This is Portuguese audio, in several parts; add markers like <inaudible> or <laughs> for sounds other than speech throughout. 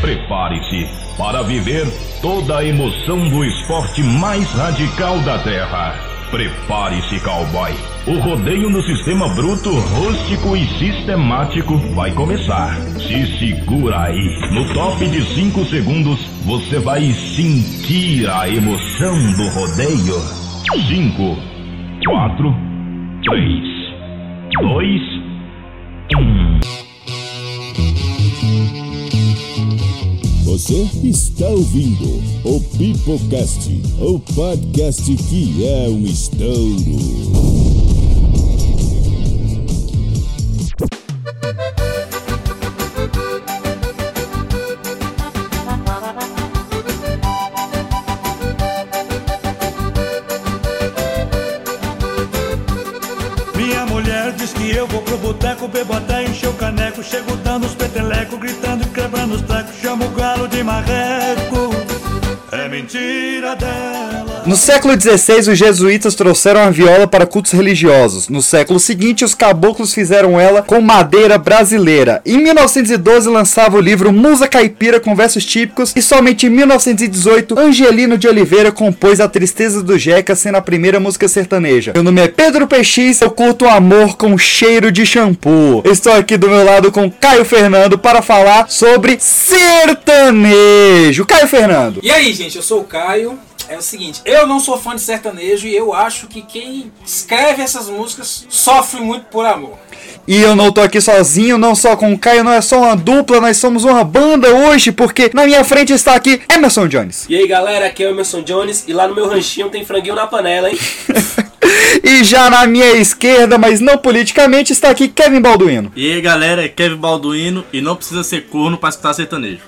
Prepare-se para viver toda a emoção do esporte mais radical da Terra. Prepare-se, cowboy. O rodeio no sistema bruto, rústico e sistemático vai começar. Se segura aí. No top de 5 segundos, você vai sentir a emoção do rodeio. 5, 4, 3, 2, Você está ouvindo o Pipocast, o podcast que é um estouro. Minha mulher diz que eu vou pro boteco, bebo até encher o caneco. Chego marreco. É mentira dela. No século XVI, os jesuítas trouxeram a viola para cultos religiosos. No século seguinte, os caboclos fizeram ela com madeira brasileira. Em 1912, lançava o livro Musa Caipira com versos típicos. E somente em 1918, Angelino de Oliveira compôs A Tristeza do Jeca, sendo a primeira música sertaneja. Meu nome é Pedro PX, eu curto o amor com cheiro de shampoo. Estou aqui do meu lado com Caio Fernando para falar sobre sertanejo. Caio Fernando. E aí, gente, eu sou o Caio. É o seguinte, eu não sou fã de sertanejo e eu acho que quem escreve essas músicas sofre muito por amor. E eu não tô aqui sozinho, não só com o Caio, não é só uma dupla, nós somos uma banda hoje, porque na minha frente está aqui Emerson Jones. E aí galera, aqui é o Emerson Jones e lá no meu ranchinho tem franguinho na panela, hein? <laughs> E já na minha esquerda, mas não politicamente, está aqui Kevin Balduino. E aí galera, é Kevin Balduino e não precisa ser corno pra escutar sertanejo.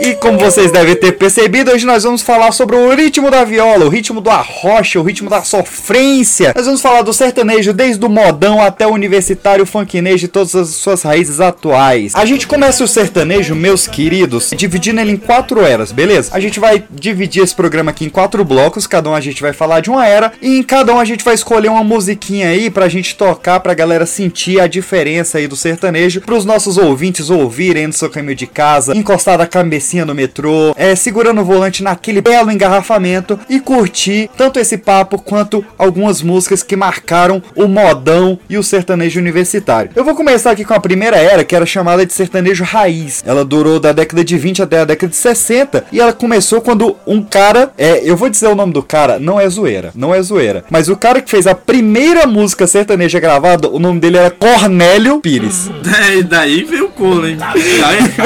E como vocês devem ter percebido, hoje nós vamos falar sobre o ritmo da viola, o ritmo do arrocha, o ritmo da sofrência. Nós vamos falar do sertanejo desde o modão até o universitário, funknejo e todas as suas raízes atuais. A gente começa o sertanejo, meus queridos, dividindo ele em quatro eras, beleza? A gente vai dividir esse programa aqui em quatro blocos, cada um a gente vai falar de uma era, e em cada um a gente vai escolher uma musiquinha aí pra gente tocar, pra galera sentir a diferença aí do sertanejo, pros nossos ouvintes ouvirem no seu caminho de casa, encostar a cabecinha no metrô, é, segurando o volante naquele belo engarrafamento e curtir tanto esse papo quanto algumas músicas que marcaram o modão e o sertanejo universitário. Eu vou começar aqui com a primeira era, que era chamada de sertanejo raiz. Ela durou da década de 20 até a década de 60 e ela começou quando um cara, é, eu vou dizer o nome do cara, não é zoeira, não é zoeira, mas o cara que fez a primeira música sertaneja gravada, o nome dele era Cornélio Pires. <laughs> É, daí veio o corno, hein?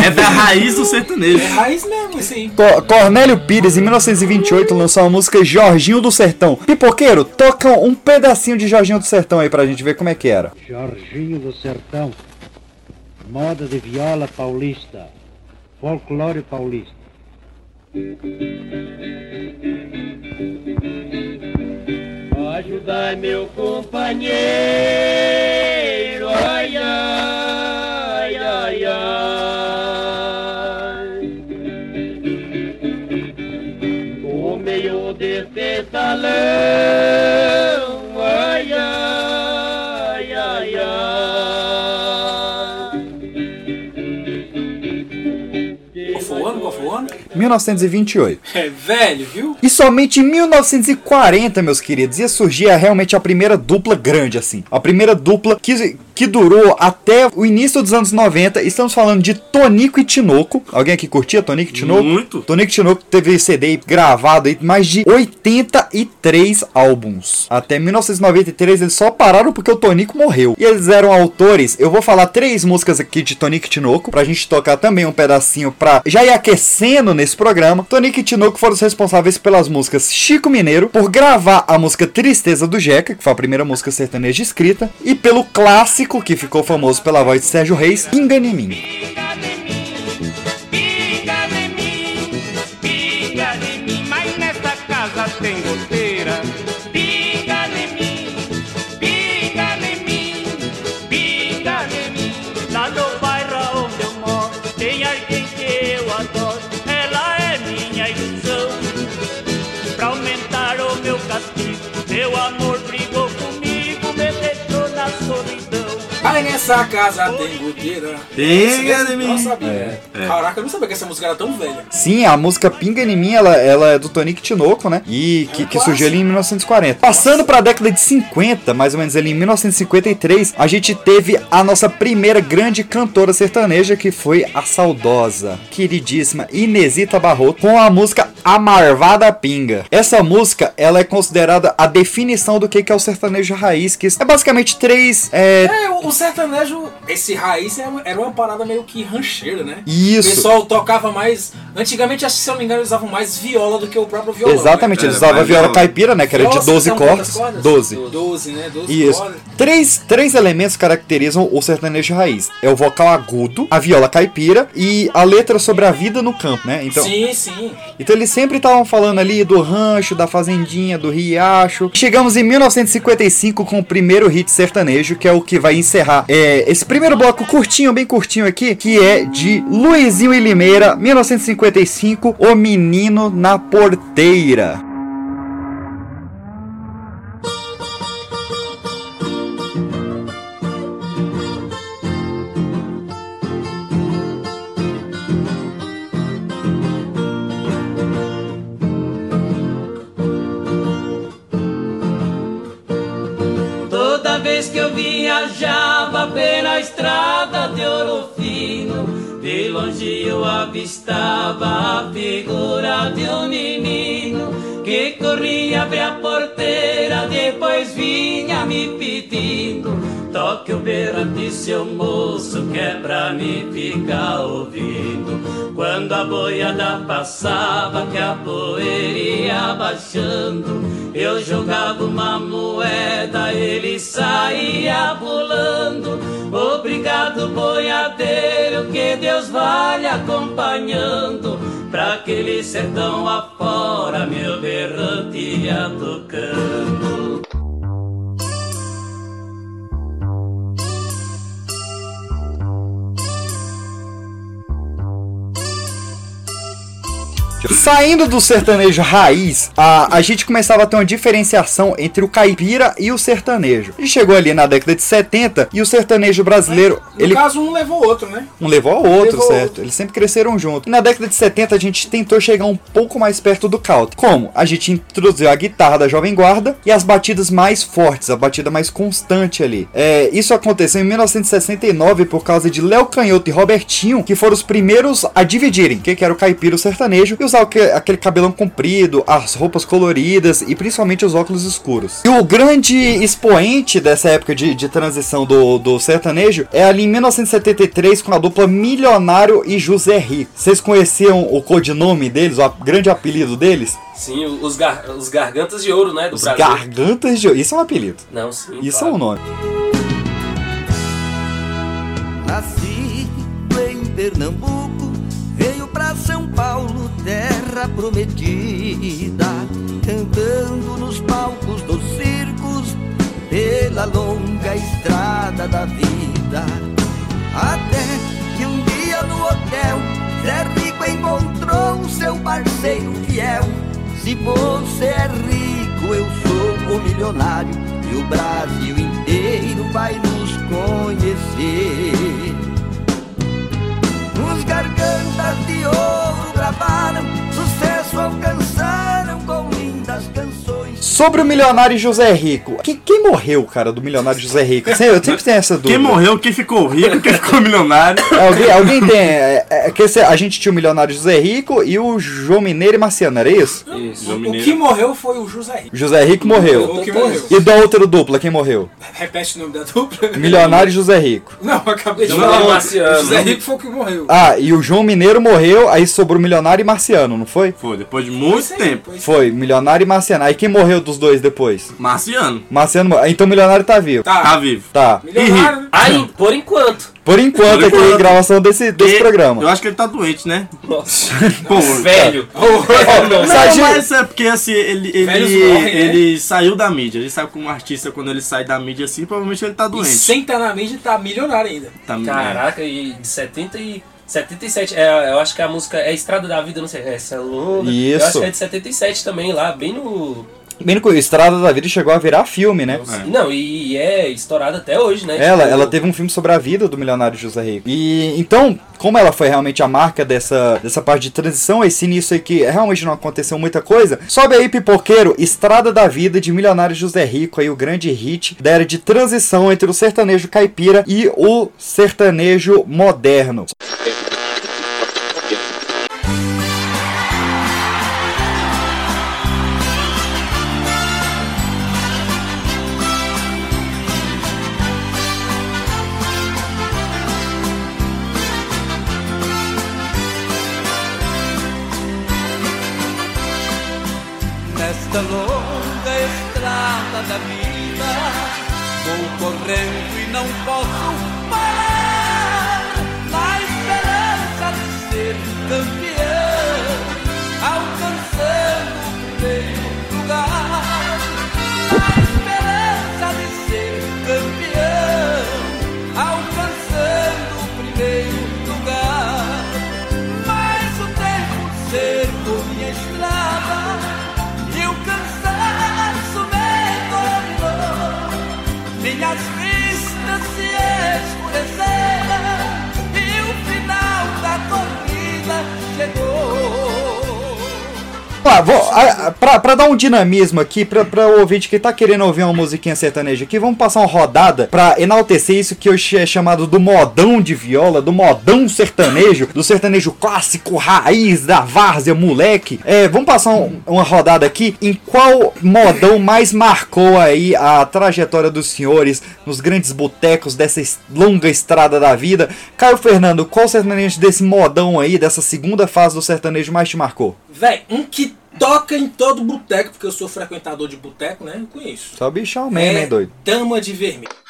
É, é da raiz do sertanejo. É raiz mesmo aí. Co- Cornélio Pires, em 1928, lançou a música Jorginho do Sertão. Pipoqueiro, toca um pedacinho de Jorginho do Sertão aí pra gente ver como é que era. Jorginho do Sertão, moda de viola paulista, folclore paulista. Ajudai meu companheiro, ai, ai, ai, ai. O meio desse salão, 1928. É velho, viu? E somente em 1940, meus queridos, ia surgir realmente a primeira dupla grande, assim. A primeira dupla que, que durou até o início dos anos 90. Estamos falando de Tonico e Tinoco. Alguém aqui curtia Tonico e Tinoco? Muito. Tonico e Tinoco teve CD gravado aí, mais de 83 álbuns. Até 1993 eles só pararam porque o Tonico morreu. E eles eram autores. Eu vou falar três músicas aqui de Tonico e Tinoco pra gente tocar também um pedacinho pra já ir aquecendo nesse programa. Tonico e Tinoco foram os responsáveis pelas músicas Chico Mineiro, por gravar a música Tristeza do Jeca, que foi a primeira música sertaneja escrita, e pelo clássico que ficou famoso pela voz de Sérgio Reis, Engane em mim, Cuando Nessa casa tem goteira. Pinga em Não mim. sabia. É, é. Caraca, eu não sabia que essa música era tão velha. Sim, a música Pinga em mim, ela, ela é do Tonico Tinoco, né? E que, que surgiu ali em 1940. Passando pra década de 50, mais ou menos ali em 1953, a gente teve a nossa primeira grande cantora sertaneja, que foi a saudosa, queridíssima Inesita Barroto, com a música A Marvada Pinga. Essa música, ela é considerada a definição do que é o sertanejo raiz, que é basicamente três... É, É, o, o sertanejo, esse raiz era uma, era uma parada meio que rancheira, né? Isso. O pessoal tocava mais. Antigamente, acho que se eu não me engano, eles usavam mais viola do que o próprio violão. Exatamente, É, eles usavam a mas viola caipira, né? Que era de Nossa, 12 são quantas cordas. cordas? 12. 12, né? 12 Isso. cordas. Três, três elementos caracterizam o sertanejo raiz. É o vocal agudo, a viola caipira e a letra sobre a vida no campo, né? Então, Sim, sim. então eles sempre estavam falando ali do rancho, da fazendinha, do riacho. Chegamos em 1955 com o primeiro hit sertanejo, que é o que vai encerrar é, esse primeiro bloco curtinho, bem curtinho aqui, que é de Luizinho e Limeira, 1955, O Menino na Porteira. Vez que eu viajava pela estrada de ouro fino, de longe eu avistava a figura de um menino que corria abrir a porteira, depois vinha me pedindo. Toque o berrante, seu moço, que é pra me ficar ouvindo. Quando a boiada passava, que a poeira ia baixando, eu jogava uma moeda, ele saía pulando. Obrigado, boiadeiro, que Deus vai lhe acompanhando. Pra aquele sertão afora, meu berrante ia tocando. Saindo do sertanejo raiz, a, a gente começava a ter uma diferenciação entre o caipira e o sertanejo. E chegou ali na década de 70 e o sertanejo brasileiro, No ele caso, um levou o outro, né? um levou ao outro, Levou certo? outro. Eles sempre cresceram juntos. E na década de 70 a gente tentou chegar um pouco mais perto do country. Como? A gente introduziu a guitarra da Jovem Guarda e as batidas mais fortes, a batida mais constante ali. É, isso aconteceu em 1969 por causa de Léo Canhoto e Robertinho, que foram os primeiros a dividirem o que que era o caipira e o sertanejo e o que- aquele cabelão comprido, as roupas coloridas e principalmente os óculos escuros. E o grande expoente dessa época de, de transição do, do sertanejo é ali em 1973 com a dupla Milionário e José Rico. Vocês conheciam o codinome deles, o grande apelido deles? Sim, os, gar- os gargantas de ouro, né? Do Os Brasil. Gargantas de Ouro. Isso é um apelido. Não, sim. Isso claro. é um nome. Nascido em Pernambuco, veio pra São Paulo, terra prometida, cantando nos palcos dos circos, pela longa estrada da vida. Até que um dia no hotel, Zé Rico encontrou seu parceiro fiel. Se você é rico, eu sou o milionário, e o Brasil inteiro vai nos conhecer. Os gargantas de ouro gravaram, sucesso Sobre o milionário José Rico. Quem, quem morreu, cara, do milionário José Rico? Eu sempre tenho essa dúvida. Quem morreu, quem ficou rico, quem ficou milionário. <laughs> Alguém, alguém tem. É, é, que esse- a gente tinha o milionário José Rico e o João Mineiro e Marciano, era isso? Isso. O que morreu foi o José Rico. José Rico morreu. O que morreu. E da outra dupla, quem morreu? Repete o nome da dupla. Milionário e José Rico. Não, eu acabei de João falar. Mineiro Marciano. O José Rico foi o que morreu. Ah, e o João Mineiro morreu, aí sobrou milionário e Marciano, não foi? Foi, depois de muito aí, tempo. Foi, milionário e Marciano. Aí quem morreu dos dois depois? Marciano. Marciano. Então milionário tá vivo. Tá. Tá vivo. Tá. Milionário. né? Aí, por enquanto. Por enquanto, Por aqui enquanto. gravação desse, desse E- programa. Eu acho que ele tá doente, né? Nossa. Pô, <laughs> Velho. <laughs> Não, Sadi- mas é porque assim, ele, ele, Velhos morrem, né? ele saiu da mídia. Ele sabe como artista, quando ele sai da mídia assim, provavelmente ele tá E doente. sem estar na mídia, tá milionário ainda. Tá, Caraca, e de 70 e... 77, é, eu acho que a música é Estrada da Vida, não sei, essa é longa. Isso. Eu acho que é de 77 também, lá, bem no... Bem, no Estrada da Vida chegou a virar filme, né? Não, e é estourado até hoje, né? Ela, Tipo, ela teve um filme sobre a vida do milionário José Rico. E então, como ela foi realmente a marca dessa, dessa parte de transição, esse início aí que realmente não aconteceu muita coisa, sobe aí, pipoqueiro, Estrada da Vida de Milionário José Rico, aí o grande hit da era de transição entre o sertanejo caipira e o sertanejo moderno. Lá, vou, a- pra, pra dar um dinamismo aqui, pra, pra o ouvinte que tá querendo ouvir uma musiquinha sertaneja aqui, vamos passar uma rodada pra enaltecer isso que hoje é chamado do modão de viola, do modão sertanejo, do sertanejo clássico, raiz, da várzea, moleque. É, vamos passar um- uma rodada aqui em qual modão mais marcou aí a trajetória dos senhores nos grandes botecos dessa es- longa estrada da vida. Caio Fernando, qual sertanejo desse modão aí, dessa segunda fase do sertanejo mais te marcou? Véi, um que toca em todo boteco, porque eu sou frequentador de boteco, né? Eu conheço. Só bichão mesmo, é hein, doido? Dama de Vermelho.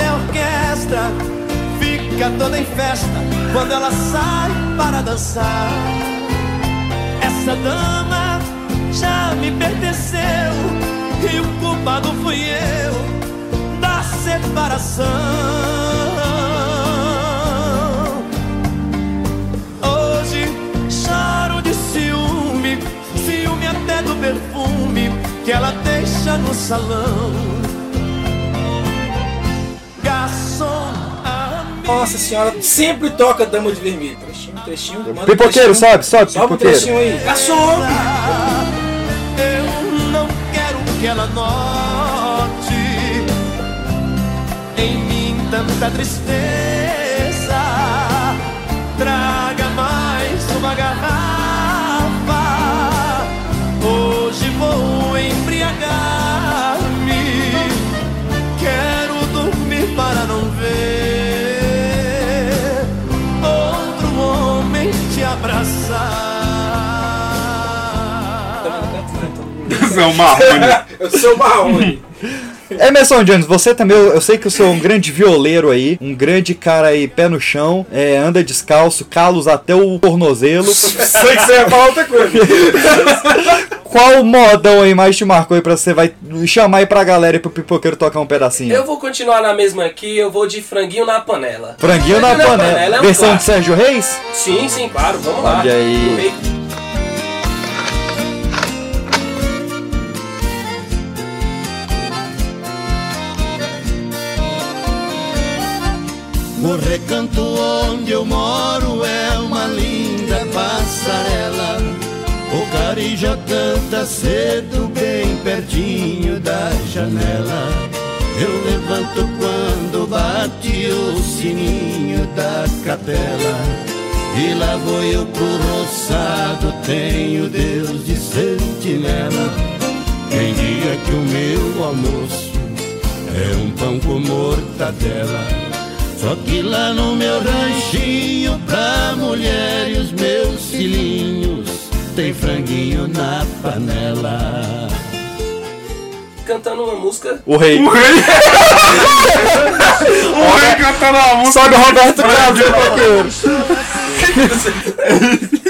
A orquestra fica toda em festa quando ela sai para dançar. Essa dama já me pertenceu e o culpado fui eu da separação. Hoje choro de ciúme, ciúme até do perfume que ela deixa no salão. Nossa senhora, sempre toca Dama de Vermelho. Trechinho, trechinho. manda um Pipoqueiro, trechinho. sobe, sobe, Sobe um pipoqueiro. trechinho aí. Garçom! eu não quero que ela note em mim tanta tristeza. Você é um marrone. <laughs> Eu sou marrone. Emerson Jones, você também, eu, eu sei que eu sou um grande violeiro aí, um grande cara aí, pé no chão, é, anda descalço, calos até o tornozelo. <laughs> Sei que você ia falar outra coisa. <laughs> Qual modão aí mais te marcou aí pra você vai chamar aí pra galera e pro pipoqueiro tocar um pedacinho? Eu vou continuar na mesma aqui, eu vou de franguinho na panela. Franguinho na panela. é um Versão de clássico. Sérgio Reis? Sim, sim, claro, vamos lá. Olha aí. O recanto onde eu moro é uma linda passarela. O carijó canta cedo, bem pertinho da janela. Eu levanto quando bate o sininho da capela. E lá vou eu pro roçado, tenho Deus de sentinela. Quem diga que o meu almoço é um pão com mortadela. Só que lá no meu ranchinho, pra mulher e os meus filhinhos, tem franguinho na panela. Cantando uma música. O rei. O rei. <laughs> o rei cantando uma música. Só do Roberto Carlos, <laughs>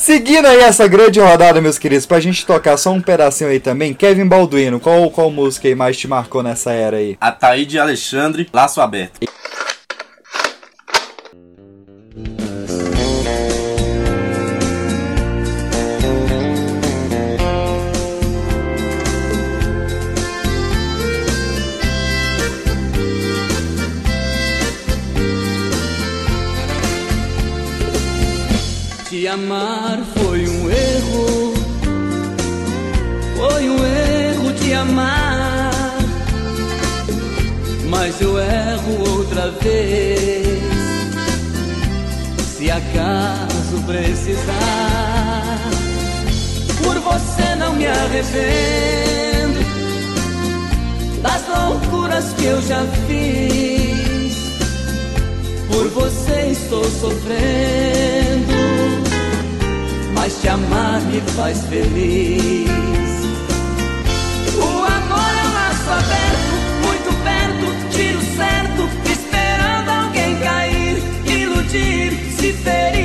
Seguindo aí essa grande rodada, meus queridos, pra gente tocar só um pedacinho aí também, Kevin Balduino, qual, qual música aí mais te marcou nessa era aí? Ataíde Alexandre, Laço Aberto. Te amar Se acaso precisar, por você não me arrependo das loucuras que eu já fiz. Por você estou sofrendo, mas te amar me faz feliz. O amor é um laço aberto, muito perto, tiro certo, esperando alguém cair, iludir, se ferir.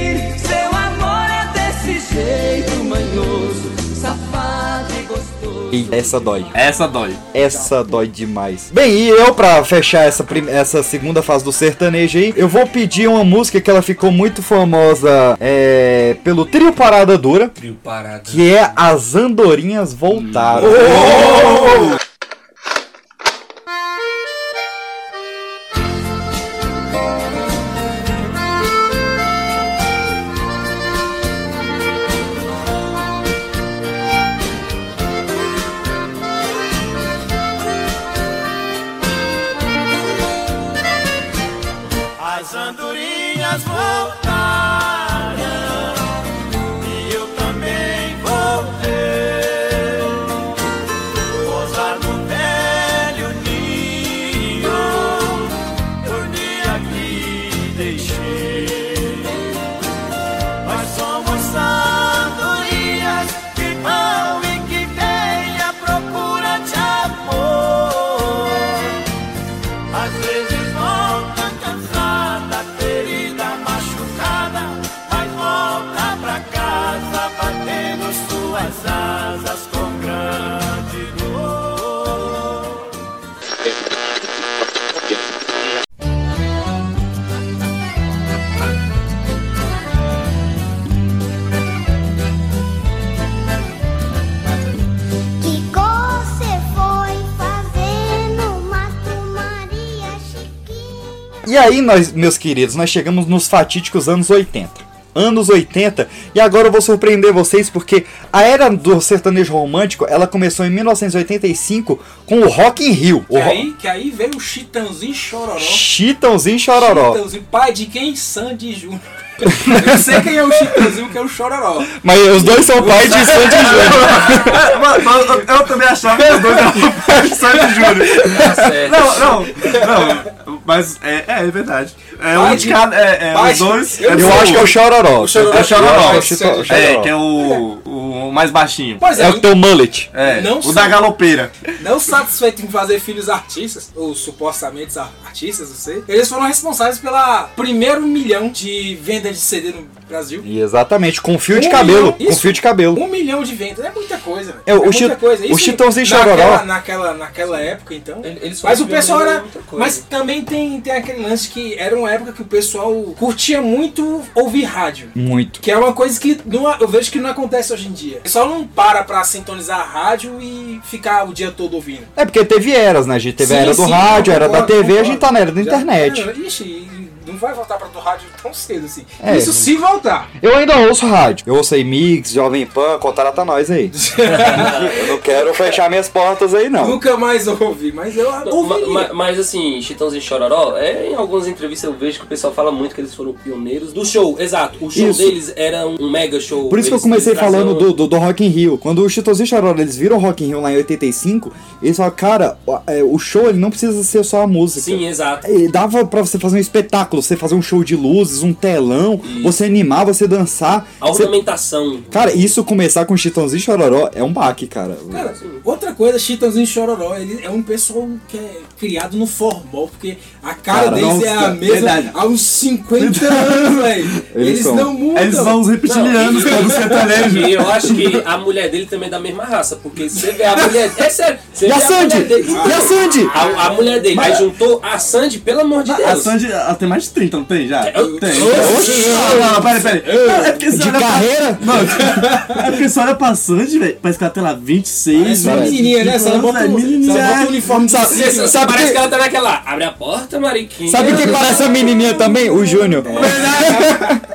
Jeito manhoso, safado e gostoso. E essa dói. Essa dói. Essa dói demais. Bem, e eu pra fechar essa, prim- essa segunda fase do sertanejo aí, eu vou pedir uma música que ela ficou muito famosa é, pelo Trio Parada Dura, Trio parada. que é As Andorinhas Voltaram. As E aí, nós, meus queridos, nós chegamos nos fatídicos anos 80. Anos 80, e agora eu vou surpreender vocês porque a era do sertanejo romântico ela começou em 1985 com o Rock in Rio. O Que ro- aí, que aí veio o Chitãozinho Chororó. Chitãozinho Chororó. Chitãozinho, pai de quem? Sandy Júnior. Eu sei quem é o Chitãozinho, que é o Chororó. Mas os dois são pai de Sandy Júnior. <laughs> Eu, eu também achava que os dois eram pai de Sandy Júnior. certo. Não, não, não. Mas é, é, é verdade. É um de cada. É, é os dois. eu- é Eu acho que é o Chororó. O Chororó. É o Chororó. É o Chororó. É, que é o, o mais baixinho. Pois É é, o teu mullet. É, Não o da galopeira. não satisfeito em fazer filhos artistas, ou supostamente artistas, não sei, eles foram responsáveis pela primeiro milhão de vendas de CD no Brasil. E exatamente, com fio de Um cabelo. milhão, Com isso. fio de cabelo. Um milhão de vendas, é muita coisa, velho. É, o muita Chi- coisa. o Isso Chitãozinho naquela, Chororó- Naquela, naquela época, então. Eles Mas o pessoal era. Mas também tem, tem aquele lance que era uma época que o pessoal curtia muito ouvir rádio. Muito. Que é uma coisa que não, eu vejo que não acontece hoje em dia. O pessoal não para pra sintonizar a rádio e ficar o dia todo ouvindo. É porque teve eras, né? A gente teve a Sim, era do sim, rádio, eu era da concordo, TV, a concordo. gente tá na era da Já- internet. é, Ixi, não vai voltar pra tua rádio tão cedo assim. É. Isso se voltar. Eu ainda ouço rádio. Eu ouço aí Mix, Jovem Pan, contrata nós aí. <laughs> eu não quero fechar minhas portas aí, não. Nunca mais ouvi, mas eu Ma- ouvi. ma- mas assim, Chitãozinho e Chororó, é, em algumas entrevistas eu vejo que o pessoal fala muito que eles foram pioneiros do show. Exato, o show Isso. deles era um mega show. Por isso que eu comecei falando do, do, do Rock in Rio. Quando o Chitãozinho e Chororó, eles viram o Rock in Rio lá em 85, eles falaram, cara, o- é, o show ele não precisa ser só a música. Sim, exato. Ele dava pra você fazer um espetáculo, você fazer um show de luzes, um telão, você animar, você dançar. A Você- ornamentação. Cara, isso começar com Chitãozinho e Chororó é um baque, cara. Cara, outra coisa, Chitãozinho e Chororó, ele é um pessoal que é criado no formal, porque a cara, Cara, deles é a mesma verdade. há uns 50 <laughs> anos, velho. Eles Eles, são. não mudam. Eles são os reptilianos, Não, como sertanejo. E eu acho que a mulher dele também é da mesma raça, porque você vê a mulher. É sério, você E vê a Sandy? mulher dele. E a Sandy? A, a mulher dele. Aí juntou a Sandy, pelo amor de Deus. A Sandy, ela tem mais de 30, não tem já? Eu- Tem. Oxi. Não, não, peraí, peraí. É porque De olha pra- carreira? Não, <laughs> é porque você olha pra Sandy, velho, parece que ela tem lá 26, Parece uma menininha, né? Ela bota, o uniforme de Sabe- Sabe parece que ela tá naquela. Abre a porta, Mariquinha. Sabe quem parece a menininha também? O Júnior. <laughs>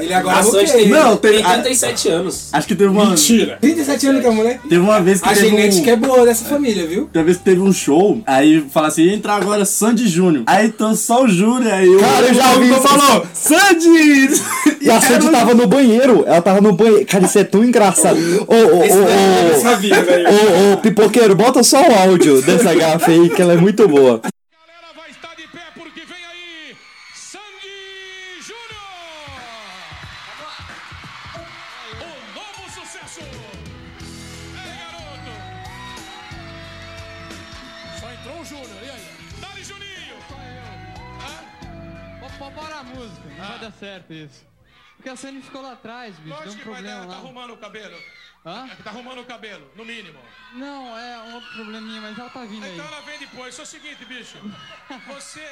ele agora A é tem, Não, tem tem- a- 37 anos. Acho que teve uma. Mentira. 37 anos que a mulher. Teve uma vez que A teve genética um... é boa dessa família, viu? Teve vez que teve um show, aí fala assim, entra agora Sandy Júnior. Aí então só o Júnior, aí o Cara, eu já o vi Tom isso. falou, Sandy! E a Sandy tava no banheiro. Ela tava no banheiro. Cara, isso é tão engraçado. Ô, ô, ô, ô, pipoqueiro, bota só o áudio dessa gafa aí, que ela é muito boa. Certo isso. Porque a Sandy ficou lá atrás, bicho, deu um Lógico que vai dar, tá lá. arrumando o cabelo. Hã? Tá arrumando o cabelo, no mínimo. Não, é um outro probleminha, mas ela tá vindo aí. Então ela vem depois. Só o seguinte, bicho. <laughs> Você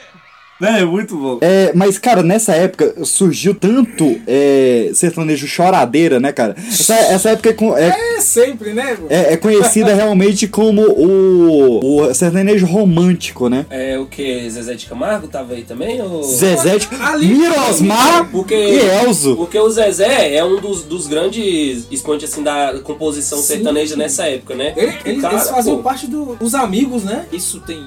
É, muito bom. É, mas, cara, nessa época surgiu tanto é, sertanejo choradeira, né, cara? Essa, essa época é, é, É sempre, né? é- é conhecida <laughs> realmente como o, o sertanejo romântico, né? É o que? Zezé de Camargo tava aí também? Ou... Zezé de Ali- Mirosmar Porque, e Elzo. porque o Zezé é um dos, dos grandes expoentes assim, da composição Sim. sertaneja nessa época, né? Ele- O eles, cara, eles faziam pô, parte do- dos amigos, né? Isso tem.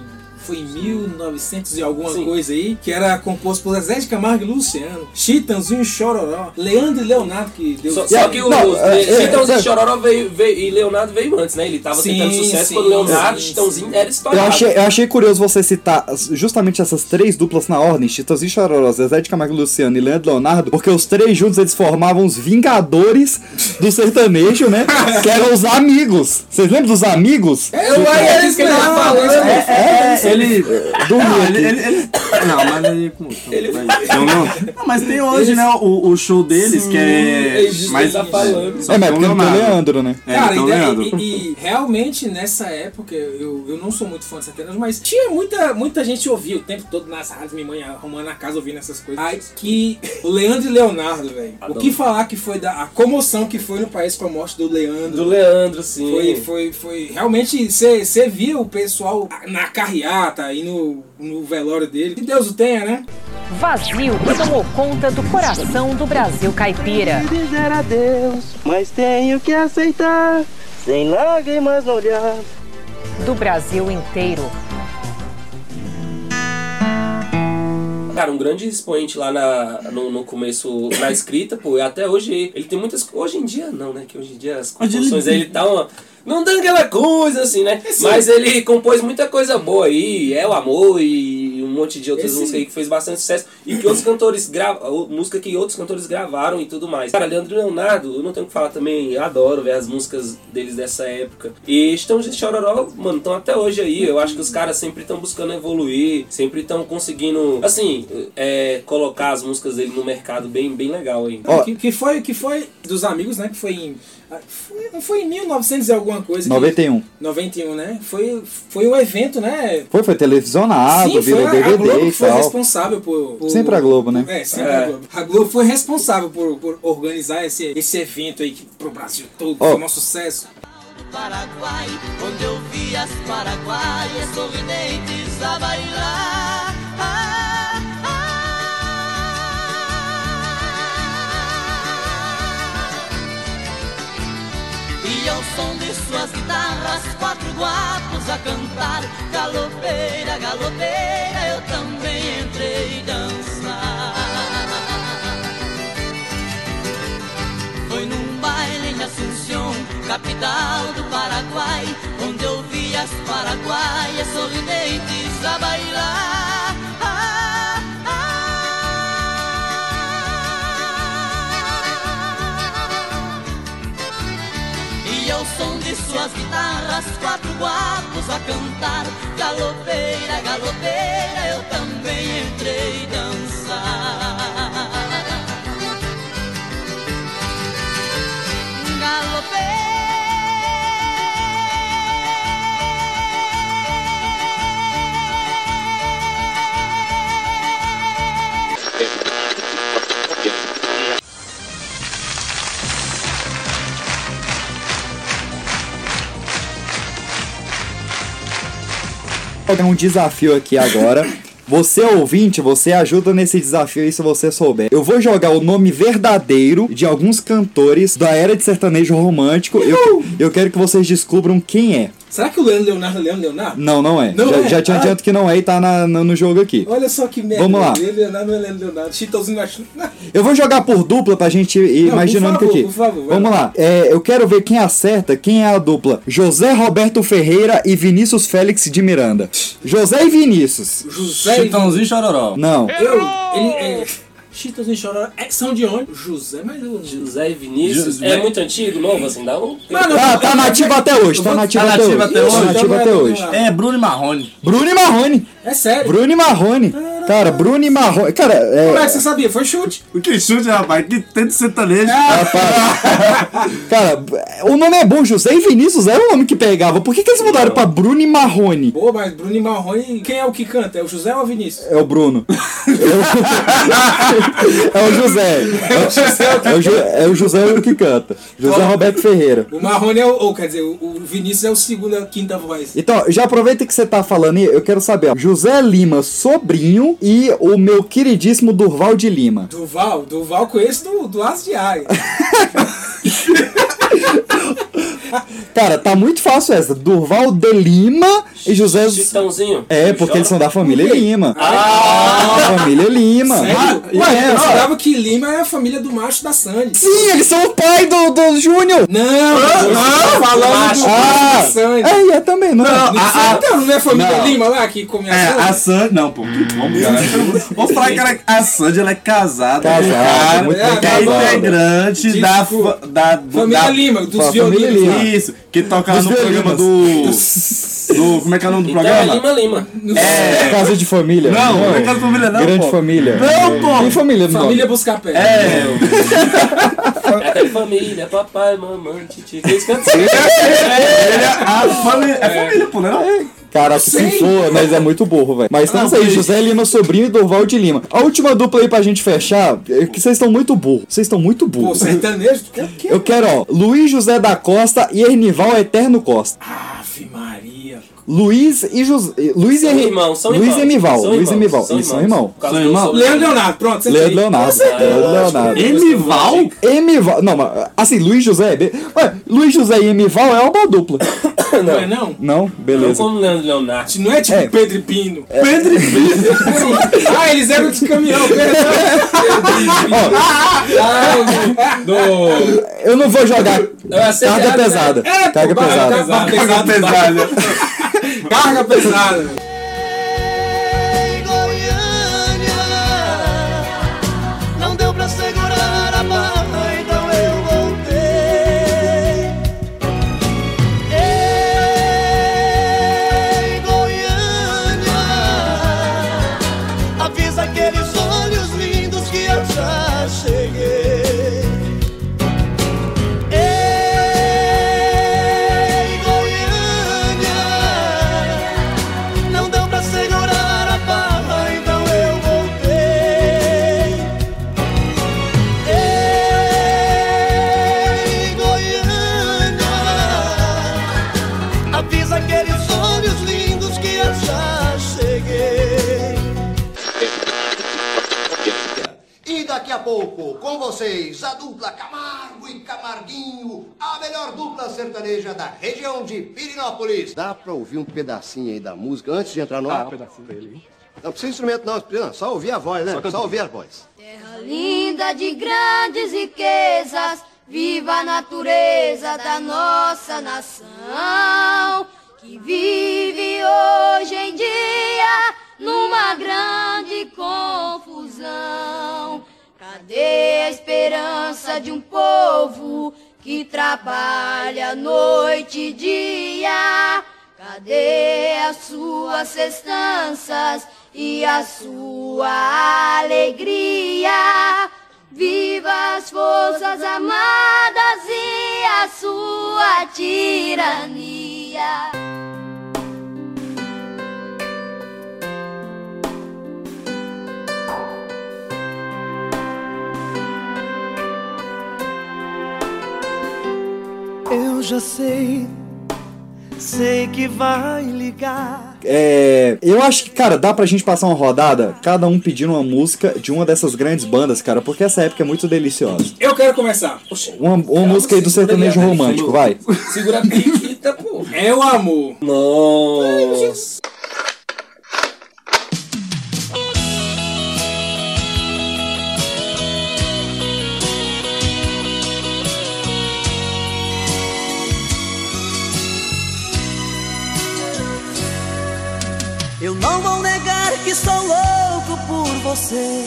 Foi em 1900 e alguma Sim. coisa aí, que era composto por Zé de Camargo e Luciano, Chitãozinho e Chororó, Leandro e Leonardo, que Deus Só, do só que o Não, é, é, Chitãozinho é. e Chororó veio, veio, e Leonardo veio antes, né? Ele tava Sim, tentando sucesso sim, quando Leonardo, sim, Chitãozinho era Eu estourado. achei, eu achei curioso você citar justamente essas três duplas na ordem, Chitãozinho e Chororó, Zezé de Camargo e Luciano e Leandro e Leonardo, porque os três juntos eles formavam os Vingadores do sertanejo, né? <laughs> que eram os amigos. Vocês lembram dos amigos? Eu era isso que ele tava falando. É, ele... Do Não, Hulk. ele, ele, ele- Não, mas ele... Ele- Então, não. Não, mas tem hoje, né, o, o show deles, que é... É isso que ele tá falando. É, mas tem o porque tem. Leandro, né? É, Cara, então, e, Leandro. e- e realmente nessa época, eu, eu não sou muito fã de sertanejo, mas tinha muita, muita gente ouvia o tempo todo nas rádios, minha mãe arrumando a casa ouvindo essas coisas. Aí que o Leandro e Leonardo, velho. O que falar que foi da a comoção que foi no país com a morte do Leandro. Do Leandro, sim. Foi, foi, foi. Realmente, você via o pessoal na carreata e no, no velório dele. Que Deus o tenha, né? Vazio que tomou conta do coração do Brasil caipira. dizer adeus, mas tenho que aceitar, sem lágrimas no olhar. Do Brasil inteiro. Cara, um grande expoente lá na, no, no começo, na escrita, pô, e até hoje ele tem muitas. Hoje em dia não, né? Que hoje em dia as composições ele tá uma. Não dando aquela coisa assim, né? Mas ele compôs muita coisa boa aí, É o Amor e um monte de outras Esse- músicas aí que fez bastante sucesso. E que outros cantores gravaram, música que outros cantores gravaram e tudo mais. Cara, Leandro Leonardo, eu não tenho o que falar também, eu adoro ver as músicas deles dessa época. E estão de Chororó, mano, estão até hoje aí. Eu acho que os caras sempre estão buscando evoluir, sempre estão conseguindo, assim, é, colocar as músicas dele no mercado bem, bem legal aí. Que, que foi que foi dos amigos, né? Que foi em. Foi, não foi em 1900 e alguma coisa. que- 91. 91, né? Foi, foi um evento, né? Foi, foi televisionado, Sim, virou foi a, a Globo DVD e foi tal. responsável por, por- Sempre a Globo, né? É, sempre É. a Globo. A Globo foi responsável por, por organizar esse, esse evento aí que, pro Brasil todo, Ó. foi um sucesso. Paraguai, onde eu vi as paraguaias sorridentes a bailar. Ah, ao som de suas guitarras, quatro guapos a cantar. Galopeira, galopeira, eu também entrei dançar. Foi num baile em Assunção, capital do Paraguai, onde eu vi as paraguaias sorridentes a bailar. Guitarras, quatro guapos a cantar. Galopeira, galopeira, eu também entrei dançar. Tem um desafio aqui agora. Você ouvinte, você ajuda nesse desafio aí se você souber. Eu vou jogar o nome verdadeiro de alguns cantores da era de sertanejo romântico. Eu, eu quero que vocês descubram quem é. Será que o Leandro Leonardo é Leandro Leonardo? Não, não é. Não já, é? já te Ah. adianto que não é e tá na- no, no jogo aqui. Olha só que merda. Vamos lá. Leandro Leonardo não é Leandro Leonardo. Chitãozinho acho. <laughs> Eu vou jogar por dupla pra gente ir Não, imaginando por favor, que aqui. por favor, Vamos lá. É, eu quero ver quem acerta, quem é a dupla. José Roberto Ferreira e Vinícius Félix de Miranda. José e Vinícius. José Chitãozinho e Chororó. Não. Eu, ele é. Chitãozinho Chororó. É, são de onde? José, mas eu. José e Vinícius. José- É muito antigo, novo, assim, dá um. Mano, Tá, tá nativo até hoje, tá nativo Tá até nativo hoje. Tá nativo até é hoje. do- É Bruno e Marrone. Bruno e Marrone. É sério. Bruno e Marrone. Cara, Bruno e Marrone. Cara, Como é é. que você sabia? Foi chute. O que chute, rapaz? Que de sertanejo. <laughs> Cara, o nome é bom, José e Vinícius era o nome que pegava. Por que, que eles mudaram pra Bruno e Marrone? Pô, mas Bruno e Marrone, quem é o que canta? É o José ou o Vinícius? É o Bruno. é o José. É o, Ju- é o José o que canta. José Roberto Ferreira. O Marrone é o. Ou, quer dizer, o, o Vinícius é o segundo, a quinta voz. Então, já aproveita que você tá falando aí, eu quero saber, ó, José Lima, sobrinho, e o meu queridíssimo Durval de Lima. Duval, Duval conheço do, do As de. <laughs> Cara, tá muito fácil essa. Durval de Lima e José. Chitãozinho. É, porque eles são da família? Lima. Ah! Família Lima. Sério? Ué, Ué, eu jurava que Lima é a família do macho da Sandy. Sim, eles são o pai do, do Júnior. Não, eu tô falando do macho Ah, da Sandy. é, é também, não, é? Não, então, não é a família Não. Lima lá que come a É, Sandy? a Sandy. Não, pô. Vamos, cara. Vamos falar que ela, a Sandy ela é casada. Casada, cara muito bem que é integrante da, Família da- Lima, dos violinos. Isso, que toca lá no programa do. <laughs> do. Como é que é o nome do Então é programa? Lima Lima. É casa de família. Não, não é casa de família, não, Grande pô. família. Não, pô. Tem família no nome. Família buscar pé. É, É família, papai, mamãe, titi. Eles cantam. é a família. É família, pô, não é? não? Caraca, se Sei. for, mas é muito burro, velho. Mas estamos aí, José Lima Sobrinho e Dorval de Lima. A última dupla aí pra gente fechar, é que vocês estão muito burros. Vocês estão muito Pô, burros. sertanejo, tu quer o quê? Eu quero, ó, Luiz José da Costa e Ernival Eterno Costa. Ave Maria. Luiz e José. Luiz São e irmãos, são Luiz irmãos. e Emival. São Luiz e irmãos, Emival. são Eles são irmãos. causa São irmãos? Leandro Leonardo, pronto, você Leandro Leonardo. Leandro Leonardo. Emival? Emival. Não, mas assim, Luiz José. be- Ué, Luiz José e Emival é uma dupla. <laughs> Não é não? Não? Não Beleza. como Leandro Leonardo. Não é tipo É. Pedro e Pino. Pedro e Pedro. <laughs> <laughs> ah, eles eram de caminhão, perdão. Ah, do... Eu não vou jogar. Carga pesada. É, Carga pesada. Carga pesada. Carga pesada. Com vocês, a dupla Camargo e. Camarguinho, a melhor dupla sertaneja da região de Pirinópolis. Dá pra ouvir um pedacinho aí da música antes de entrar no ar? um pedacinho dele. Não precisa instrumento não, não, só ouvir a voz, né? Só Só, ouvir a voz. Terra linda de grandes riquezas, viva a natureza da nossa nação, que vive hoje em dia numa grande confusão. Cadê a esperança de um povo que trabalha noite e dia? Cadê as suas festanças e a sua alegria? Viva as forças amadas e a sua tirania. Eu já sei, sei que vai ligar. É, eu acho que, cara, dá pra gente passar uma rodada, cada um pedindo uma música de uma dessas grandes bandas, cara, porque essa época é muito deliciosa. Eu quero começar. Poxa, Uma, uma música aí do sertanejo romântico, vai. <laughs> Segura a piquita, pô. É o amor. Nossa. Eu não vou negar que sou louco por você.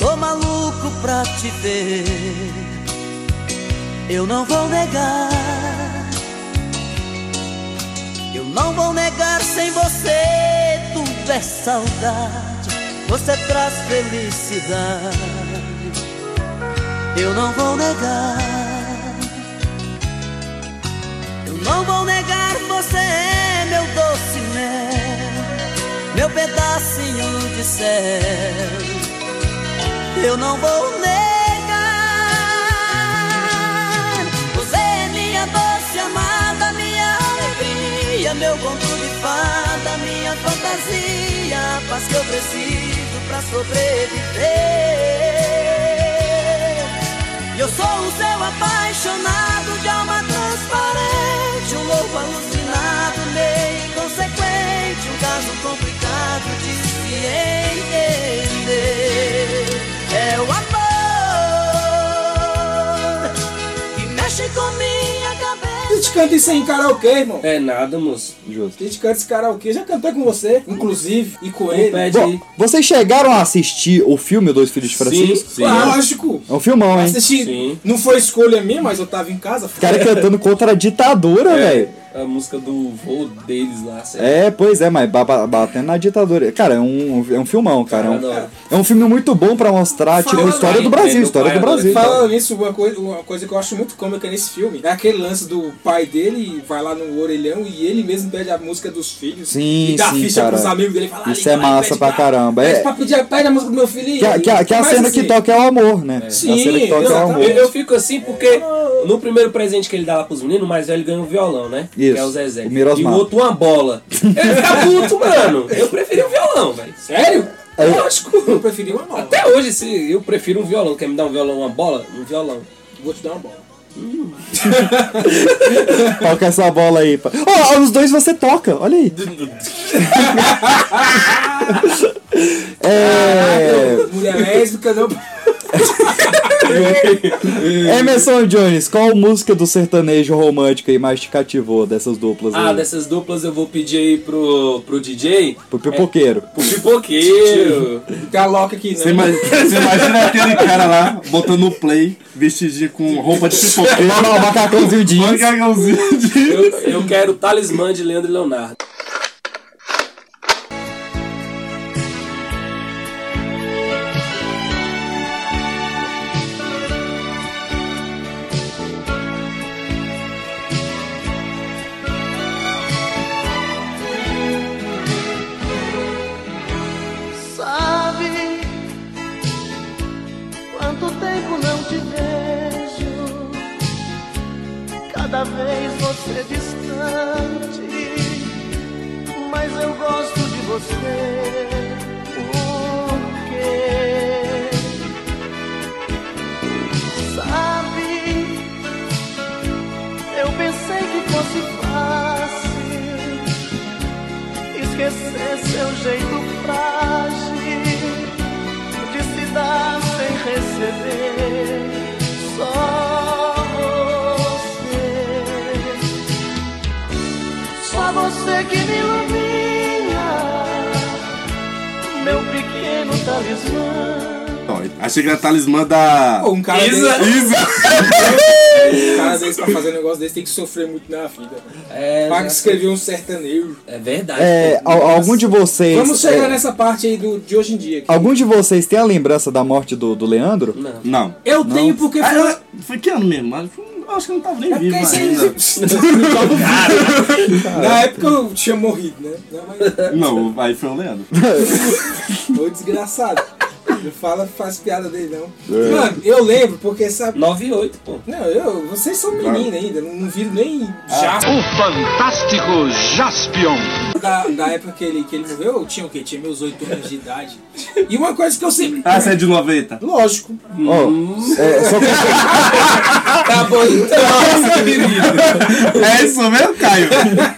Tô maluco pra te ver. Eu não vou negar. Eu não vou negar sem você. Tudo é saudade. Você traz felicidade. Eu não vou negar. Eu não vou negar, você é meu doce mel, meu pedacinho de céu. Eu não vou negar. Você é minha doce amada, minha alegria, meu conto de fada, minha fantasia, a paz que eu preciso pra sobreviver. Eu sou o seu apaixonado de alma transparente, um louco alucinado, É o amor que mexe com minha cabeça. A gente canta isso aí em karaokê, irmão. É nada, moço. Justo. A gente canta esse karaokê. Já cantei com você, inclusive, e com ele. pede Bom, vocês chegaram a assistir o filme Dois Filhos de Francisco? Sim, Lógico. É um filmão, hein? Assisti. Sim. Não foi escolha minha, mas eu tava em casa. O cara cantando contra a ditadura, velho. A música do voo deles lá, certo? É, pois é, mas ba- ba- batendo na ditadura. Cara, é um, é um filmão, cara. É um, Cara, é um filme muito bom pra mostrar, tipo, a história aí, do Brasil, né, história do do Brasil. Falando nisso, uma coisa, uma coisa que eu acho muito cômica nesse filme é aquele lance do pai dele vai lá no orelhão e ele mesmo pede a música dos filhos. Sim, e dá sim, ficha cara. pros amigos dele e fala, "Ah, Isso é e massa pede pra caramba. Pede É, pra pedir, pede a música do meu filho e- que, a- que, a- que a Mas cena assim, que toca é o amor, né? Sim, a cena que toca é o amor. Eu, eu fico assim porque no primeiro presente que ele dá lá pros meninos, o mais velho ganha um violão, né? Isso, Que é o Zezé. o Mirosmar. e o outro uma bola. Ele fica puto, mano. Eu preferi o violão, velho. Sério? Eu- Lógico. Eu preferi uma bola. Até hoje, se eu prefiro um violão. Quer me dar um violão, uma bola? Um violão. Vou te dar uma bola. Qual que é essa bola aí? pá? Ó, os dois você toca, olha aí. <laughs> é... Mulher lésbica, não. <laughs> Emerson Jones, qual música do sertanejo romântico aí mais te cativou dessas duplas Ah, aí? dessas duplas eu vou pedir aí pro, pro DJ. Pro pipoqueiro. Pro pipoqueiro. <laughs> Caloca aqui, né? Você imagina, você imagina aquele cara lá, botando o play, vestidinho com roupa de pipoqueiro. Não, não, macacãozinho <laughs> jeans. Macacãozinho jeans. Eu, eu quero Talismã de Leandro e Leonardo. Seu jeito frágil de se dar sem receber só você, só você que me ilumina. Pequeno talismã. Achei que era talismã da. Pô, um cara Isa. desse- Isa. <laughs> Um cara desse pra fazer um negócio desse tem que sofrer muito na vida. É, pra já- escrever um sertanejo. É verdade. É, pô. algum de vocês. Vamos chegar é, nessa parte aí do, de hoje em dia. aqui. Algum de vocês tem a lembrança da morte do, do Leandro? Não. Não. Eu tenho porque Ah, foi. eu- foi que ano mesmo? Mas eu acho que não tava nem É vivo ainda. isso <laughs> Na época eu tinha morrido, né? Não, mas... Não, aí foi o Leandro. Ô desgraçado. Não fala, faz piada dele, não. É. Mano, eu lembro porque sabe. 9 e 8, pô. Não, eu, vocês são meninos ainda, não, não viram nem Ah. já. O fantástico Jaspion. Da, da época que ele, que ele morreu, eu tinha o quê? Tinha meus 8 anos de idade. E uma coisa que eu sempre. Ah, você é de 90? Lógico. Ó, é, só que- <laughs> Acabou então. É isso mesmo, Caio?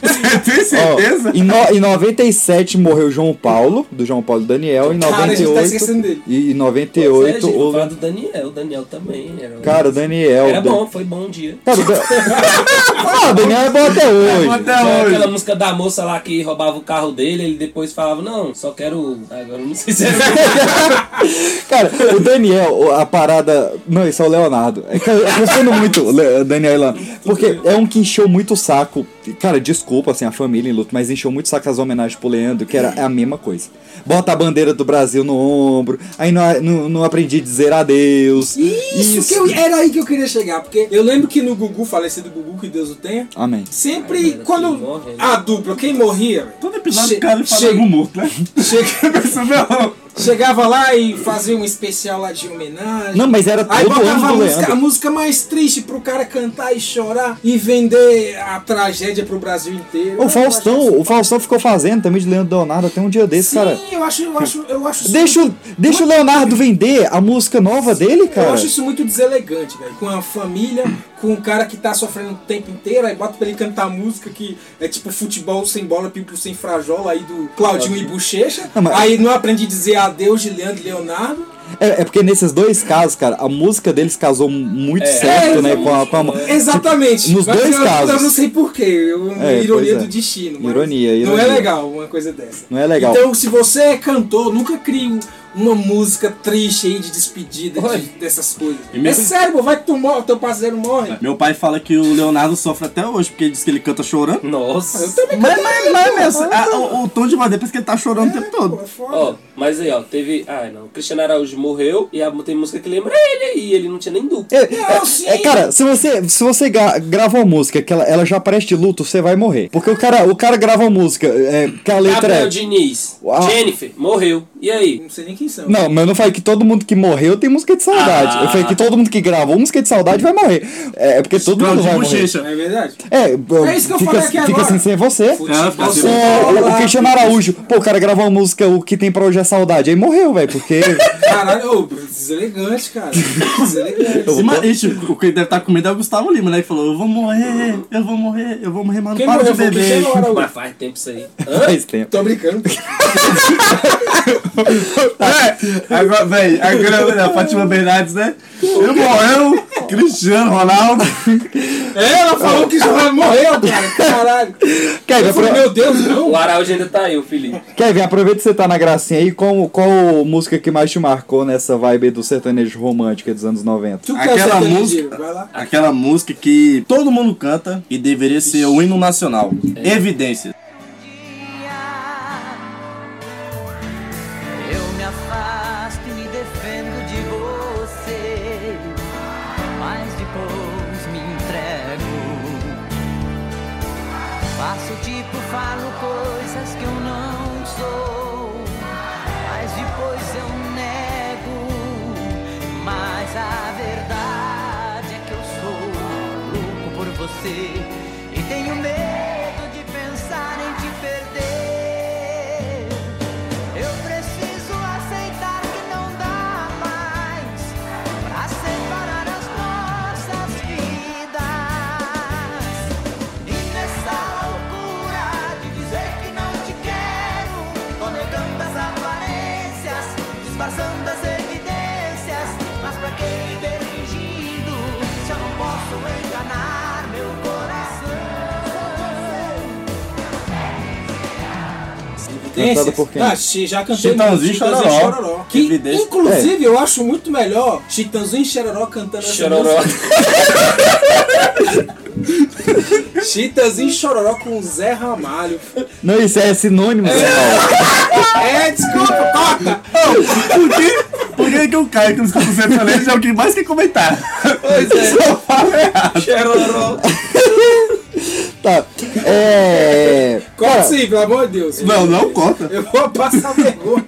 Você tem certeza? em, no, em 97 morreu João Paulo, do João Paulo Daniel. Em Cara, a gente tá 98. esquecendo dele. E em Pois 98 é, gente, o. do Daniel. O Daniel também. Era um- Cara, o Daniel. Era Dan- bom, foi bom um dia. Cara, o Dan- <laughs> ah, o Daniel é bom até hoje. Tinha aquela música da moça lá que roubava o carro dele, ele depois falava, não, só quero. Agora eu não sei se era. <laughs> Cara, o Daniel, a parada. Não, isso é o Leonardo. É que eu confundo muito Daniel e. Porque é um que encheu muito o saco. Cara, desculpa, assim, a família em luto, mas encheu muito o saco as homenagens pro Leandro, que era a mesma coisa. Bota a bandeira do Brasil no ombro, aí não, não, não aprendi a dizer adeus. Isso, que eu- era aí que eu queria chegar, porque eu lembro que no Gugu, falecido Gugu, que Deus o tenha, Amém. sempre quando a dupla, quem morria, Todo episódio Che- o cara fala chega- morto, né? chega- <laughs> chegava lá e fazia um especial lá de homenagem. Não, mas era Aí todo botava ano a música, a música mais triste pro cara cantar e chorar e vender a tragédia pro Brasil inteiro. O Faustão, o Faustão ficou fazendo também de Leandro Leonardo até um dia desse, cara. Sim, eu acho, eu acho, eu acho isso Deixa, o- deixa o Leonardo vender a música nova dele, Eu cara. acho isso muito deselegante, velho. Com a família, com um cara que tá sofrendo o tempo inteiro, aí bota pra ele cantar música que é tipo futebol sem bola, pipo sem frajola, aí do Claudinho e Bochecha. Não, mas- Aí não aprendi a dizer adeus de Leandro e Leonardo. É, é porque nesses dois casos, cara, a música deles casou muito É, certo, né? Com a, com a- exatamente. Exatamente. Nos Mas dois eu, casos. Eu não sei porquê. Uma É, ironia é. do destino. mas Ironia, Não é ironia. legal uma coisa dessa. Não é legal. Então, se você é cantor, nunca crie um- uma música triste aí de despedida de- dessas coisas. E mesmo- É sério, pô, vai que tu morre, teu parceiro morre. Meu pai fala que o Leonardo sofre até hoje, porque ele diz que ele canta chorando. Nossa. Eu também Mas, mas, mas, mesmo, mas, o, o tom de voz parece que ele tá chorando o tempo todo. Ó, mas aí, ó, teve. Ah, não. O Cristiano Araújo morreu e a, tem música que lembra ele e ele não tinha nem dupla. É, é, é, cara, se você, se você grava uma música que ela, ela já parece de luto, você vai morrer. Porque o cara, o cara grava uma música é, que a letra Gabriel é. Diniz, Uau. Jennifer, morreu. E aí? Não sei nem quem são. Não, mas eu não falei que todo mundo que morreu tem música de saudade. Ah. Eu falei que todo mundo que gravou música de saudade vai morrer. É, é porque todo mundo vai morrer. É verdade? É, É isso que eu fica, falei aqui fica agora. assim sem você. Ela fica assim. O, Cristiano Araújo, pô, o cara gravou uma música, o que tem pra hoje é saudade. Aí morreu, velho, porque. Caralho, ô, deselegante, cara. Deselegante. Mas, ixi, o que deve estar com medo é o Gustavo Lima, né? Que falou: Eu vou morrer, eu vou morrer, eu vou morrer, mas não Quem para morreu de beber. Mas faz tempo isso aí. <laughs> Faz tempo. Tô brincando. <laughs> É, agora, velho, agora a Fátima Bernardes, né? Eu morreu, Cristiano Ronaldo. É, ela falou que já morreu, cara. Caralho. Kevin, Eu falei, meu Deus, não. O Araújo ainda tá aí, o Felipe. Kevin, aproveita que você tá na gracinha aí. Qual, qual música que mais te marcou nessa vibe do sertanejo romântico dos anos 90? Tu quer Aquela música- música. Vai lá. Aquela música que todo mundo canta e deveria ser o hino nacional. Evidências. Tenho medo Cantada por quem? Ah, já cantei Chitãozinho e Chororó. Chororó. Que, Evidência. inclusive, eu acho muito melhor Chitãozinho e Chororó cantando essa Chororó. música. <laughs> Chitãozinho e Chororó com Zé Ramalho. Não, isso é sinônimo, Zé Paulo. É, desculpa, corta! Por que, por que, que o Caio que não escuta sertanejo é o que mais quer comentar? Pois é. Só fala errado. Chororó. <laughs> Tá. É. Corta Cara, sim, pelo amor de Deus. Não, não conta. Eu vou passar vergonha.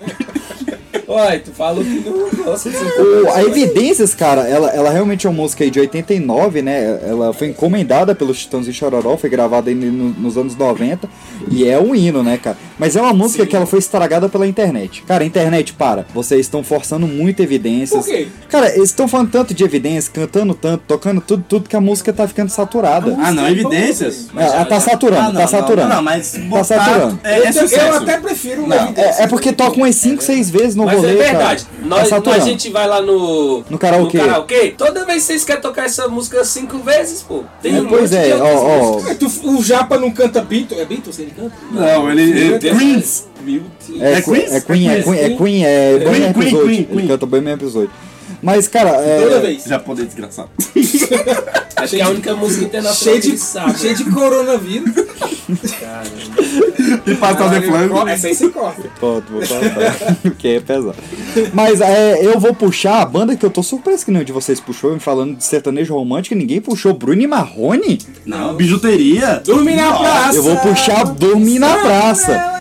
Uai, tu falou que não gosta de o- a Evidências, cara, ela, ela realmente é uma música aí de 89, né? Ela foi encomendada pelo Chitãozinho e Chororó, foi gravada aí no- nos anos 90 e é um hino, né, cara? Mas é uma música que ela foi estragada pela internet. Cara, internet, para. Vocês estão forçando muito evidências. Por quê? Cara, eles estão falando tanto de evidências, cantando tanto, tocando tudo, tudo que a música tá ficando saturada. Ah, não, evidências. Ela tá saturando, Ah, não, tá saturando. Não, não, mas Tá saturando. É, eu, é eu sucesso. até prefiro Não. É, é porque toca umas 5, 6 vezes no Mas rolê, é verdade. cara. Nós, tá nós, a gente vai lá no. No karaokê. No karaokê. Toda vez que vocês querem tocar essa música cinco vezes, pô. Tem É, um pois monte é, de outras ó, ó. É, tu- o Japa não canta Beatles. É Beatles ele canta? Não, ele. ele Deus. Queens. Meu Deus. É, É Queen, Queens? é Queen, é Queen, é Queen, é Queen, Bohemian Queen, Episode. Queen, Ele Queen. canta Bohemian Episode. Mas, cara, Toda é, vez. Japonês desgraçado. <laughs> Acho que é a única música internacional Cheio de, sabe. cheio de coronavírus. E passar de flango. Essa aí você corta. Pronto, vou cortar, <laughs> porque é pesado. Mas é, eu vou puxar a banda que eu tô surpreso que nenhum de vocês puxou, falando de sertanejo romântico, ninguém puxou Bruno e Marrone. Não, bijuteria. Dormir na praça. Eu vou puxar Dormir na Praça.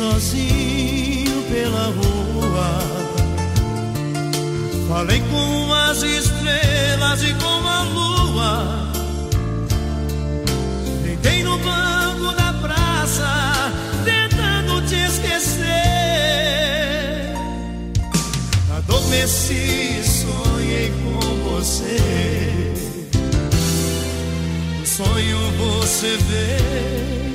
Sozinho pela rua. Falei com as estrelas e com a lua. Deitei no banco da praça, tentando te esquecer. Adormeci, sonhei com você. No sonho você veio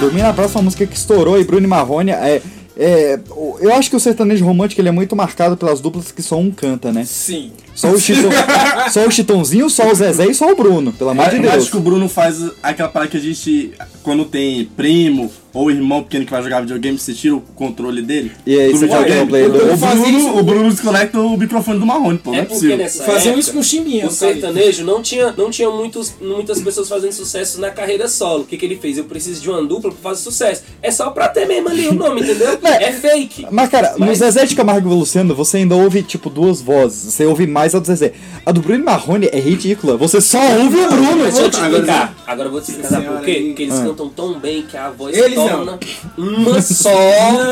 Dormir na uma música que estourou e Bruno Marrone é. é, eu acho que o sertanejo romântico ele é muito marcado pelas duplas que só um canta, né? Sim. Só o, Chitão, <laughs> só o Chitãozinho, só o Zezé e só o Bruno, pelo amor de Eu Deus. acho que o Bruno faz aquela parada que a gente, quando tem primo ou irmão pequeno que vai jogar videogame, você tira o controle dele. E aí você joga no play do- o, Bruno, o Bruno desconecta o microfone do Marrone, pô, não é É porque possível. Faziam isso com chimbinha. O sertanejo não tinha, não tinha muitos, muitas pessoas fazendo sucesso na carreira solo. O que, que ele fez? Eu preciso de uma dupla pra fazer sucesso. É só pra ter mesmo ali o nome, entendeu? <laughs> É fake. Mas, cara, no Mas- Zezé de Camargo e Luciano, você ainda ouve, tipo, duas vozes. Você ouve mais a do Zezé. A do Bruno Marrone é ridícula. Você só ouve o Bruno. Deixa eu te explicar. Agora eu vou te explicar por quê? Senhora, Porque eles Ah. cantam tão bem que a voz Eles torna uma <laughs> só,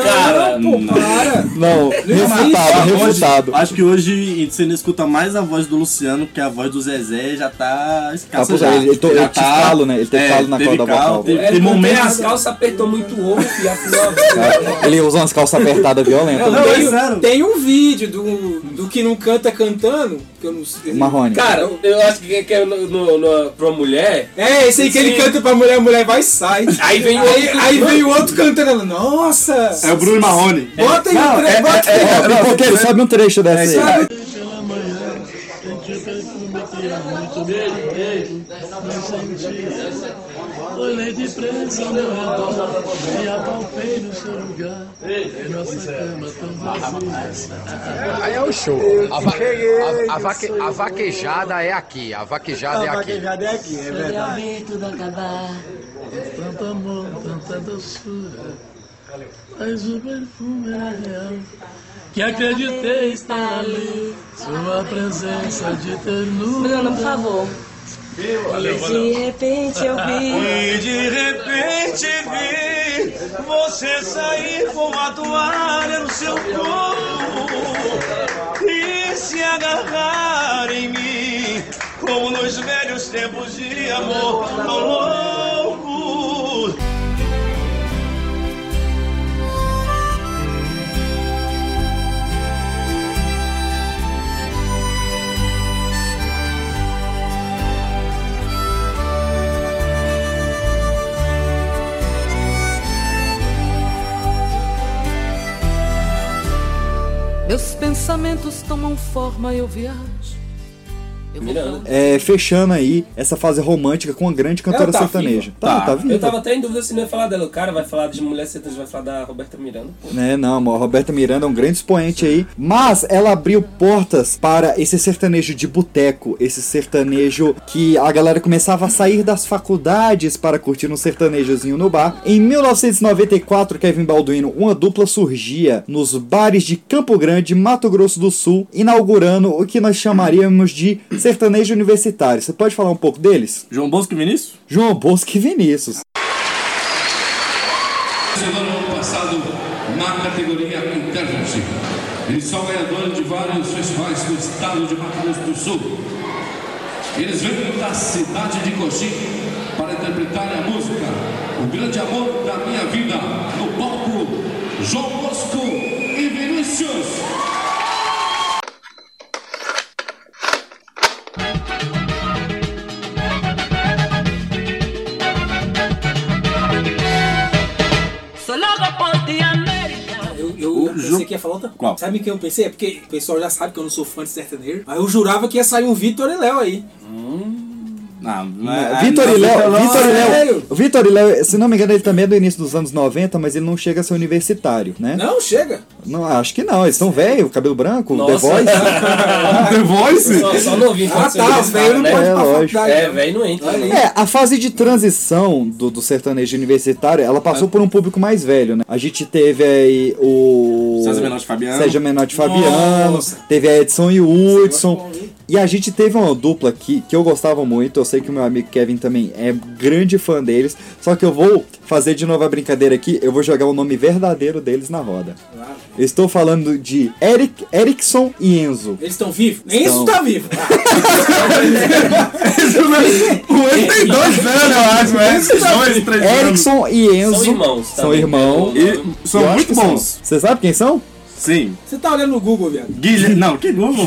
cara. Pô, para. Não, refutado, refutado. Acho que hoje você não escuta mais a voz do Luciano, porque a voz do Zezé já tá escassa Tá, já. ele- ele Já calo, né? Ele teve calo na corda vocal. Teve, É, momentos... as calças apertou muito o ombro e afinal. <laughs> Ele usa umas calças apertadas violentas. Não, né? tem, tem um vídeo do, do que não canta cantando, que eu não sei. Marrone. Cara, eu acho que, que é no, no, no, pra mulher. É, esse aí que ele canta pra mulher, a mulher vai e sai. Aí vem o aí, outro- aí vem o outro cantando, ela, nossa! É o Bruno Marrone. Bota aí Não, o tre- é- bota é- aí. é- Pipoqueiro, sobe um trecho dessa aí. Não sentia. Olhei de presa ao meu redor, me apalpei no seu lugar, em nossa cama tão vazia. Aí é o show. A, va a, a, vaque a vaquejada é aqui. A vaquejada é aqui. vaquejada é aqui, é verdade. ver tudo acabar. Tanto amor, tanta doçura, mas o perfume era real. Que acreditei estar ali, sua presença de ternura. Bruno, por favor. Valeu, De repente eu vi. <laughs> E de repente vi você sair com a toalha no seu corpo e se agarrar em mim, como nos velhos tempos de amor. Meus pensamentos tomam forma e eu viajo. Miranda. É, fechando aí essa fase romântica com uma grande cantora tá sertaneja. viva? Tá, tá, viva. Eu tava até em dúvida se não ia falar dela. O cara vai falar de mulher sertaneja, vai falar da Roberta Miranda. Pô. Né, não, a Roberta Miranda é um grande expoente aí, mas ela abriu portas para esse sertanejo de boteco, esse sertanejo que a galera começava a sair das faculdades para curtir um sertanejozinho no bar. Em 1994, Kevin Balduino, uma dupla surgia nos bares de Campo Grande, Mato Grosso do Sul, inaugurando o que nós chamaríamos de sertanejo universitário. Você pode falar um pouco deles? João Bosco e Vinícius? João Bosco e Vinícius. No ano passado na categoria Intervention. Eles são ganhadores de vários festivais do estado de Mato Grosso do Sul. Eles vêm da cidade de Coxim para interpretarem a música O Grande Amor da Minha Vida no palco João Bosco e Vinícius. Outra. Qual? Sabe o que eu pensei? É porque o pessoal já sabe que eu não sou fã de sertanejo. Aí eu jurava que ia sair um Vitor e Léo aí. Não, não É, Vitor e Léo, Vitor e Léo, o Vitor e Léo, se não me engano, ele também é do início dos anos 90, mas ele não chega a ser universitário, né? Não, chega. Não, acho que não, eles estão velhos, cabelo branco, The Nossa. Voice. <laughs> The Voice? Só, só novinho Ah, pode tá, velho não né? pode ir pra É, lógico. faculdade. É, velho não entra. Aí. É, a fase de transição do, do sertanejo universitário, ela passou por um público mais velho, né? A gente teve aí o... César Menotti e Fabiano. César Menotti e Fabiano, Nossa. teve a Edson e o Hudson. E a gente teve uma dupla aqui que eu gostava muito, eu sei que o meu amigo Kevin também é grande fã deles, só que eu vou fazer de novo a brincadeira aqui, eu vou jogar o nome verdadeiro deles na roda. Eu estou falando de Eric, Erickson e Enzo. Eles estão vivos? Isso tá vivo. <laughs> O Enzo tem dois anos, eu acho, né? Dois, três anos. Erickson e Enzo São irmãos, tá São bem? irmãos. Eu- E são muito são. bons. Você sabe quem são? Sim. Você tá olhando no Google, viado. Guilherme. Não, que Google?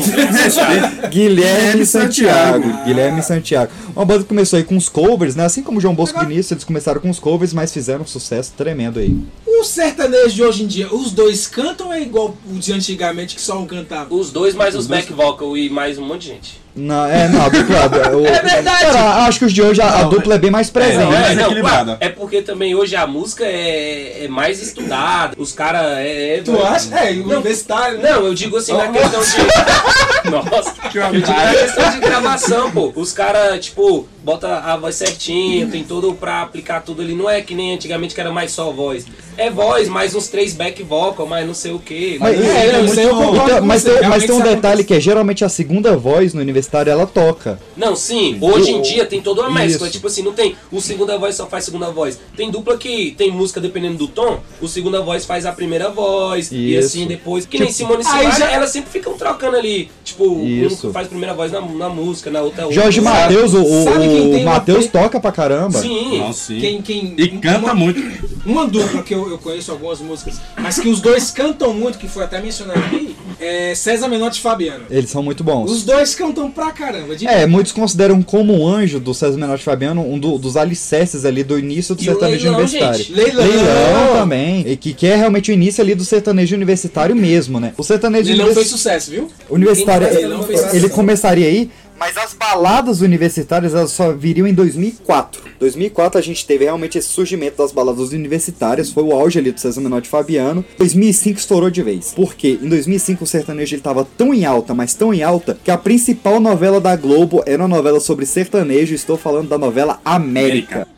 <laughs> Guilherme Santiago. Santiago. Guilherme Santiago. Uma banda que começou aí com os covers, né? Assim como o João Bosco e Vinícius, eles começaram com os covers, mas fizeram um sucesso tremendo aí. O sertanejo de hoje em dia, os dois cantam ou é igual o de antigamente que só um cantava? Os dois, mais os back vocal e mais um monte de gente. Não, é, não, a dupla. <laughs> o- É verdade. Cara, acho que os de hoje a, a dupla é bem mais presente. Não, é, mais não, equilibrada. claro, é porque também hoje a música é, é mais estudada. Os caras é, é. Tu acha? É, universitário, né? Não, eu digo assim na questão de. <laughs> Nossa, eu digo na questão de gravação, pô. Os caras, tipo, bota a voz certinho, tem tudo pra aplicar tudo ali. Não é que nem antigamente que era mais só voz. É voz, mais uns três back vocal, mais não sei o quê. Mas, É, concordo então, mas, tem, mas tem um detalhe que é geralmente a segunda voz no universitário ela toca. Não, sim, hoje em dia tem toda uma mescla. Tipo assim, não tem o segunda voz só faz segunda voz. Tem dupla que tem música dependendo do tom, o segunda voz faz a primeira voz e Isso. assim depois. Que nem Tipo- Simone Simara, já- elas sempre ficam trocando ali. Tipo, Isso. um faz primeira voz na, na música, na outra outra. Jorge? Matheus, o, o, o Matheus toca pra caramba. Sim. Não, sim. Quem, quem, E canta uma, muito. Uma dupla que eu, eu conheço algumas músicas, mas que os dois cantam muito, que foi até mencionado aqui, é César Menotti e Fabiano. Eles são muito bons. Os dois cantam pra caramba. De É, muitos consideram como um anjo do César Menotti e Fabiano um do- dos alicerces ali do início do E o sertanejo Leilão, universitário. gente. Leilão. também. E que, que é realmente o início ali do sertanejo universitário mesmo, né? O sertanejo Leilão fez universi- sucesso, viu? universitário, Leilão fez ele começaria aí Mas as baladas universitárias elas só viriam em 2004. 2004 a gente teve realmente esse surgimento das baladas universitárias, foi o auge ali do César Menotti e Fabiano. 2005 estourou de vez. Por quê? Em 2005 o sertanejo ele tão em alta, mas tão em alta, que a principal novela da Globo era uma novela sobre sertanejo. Estou falando da novela América. Soy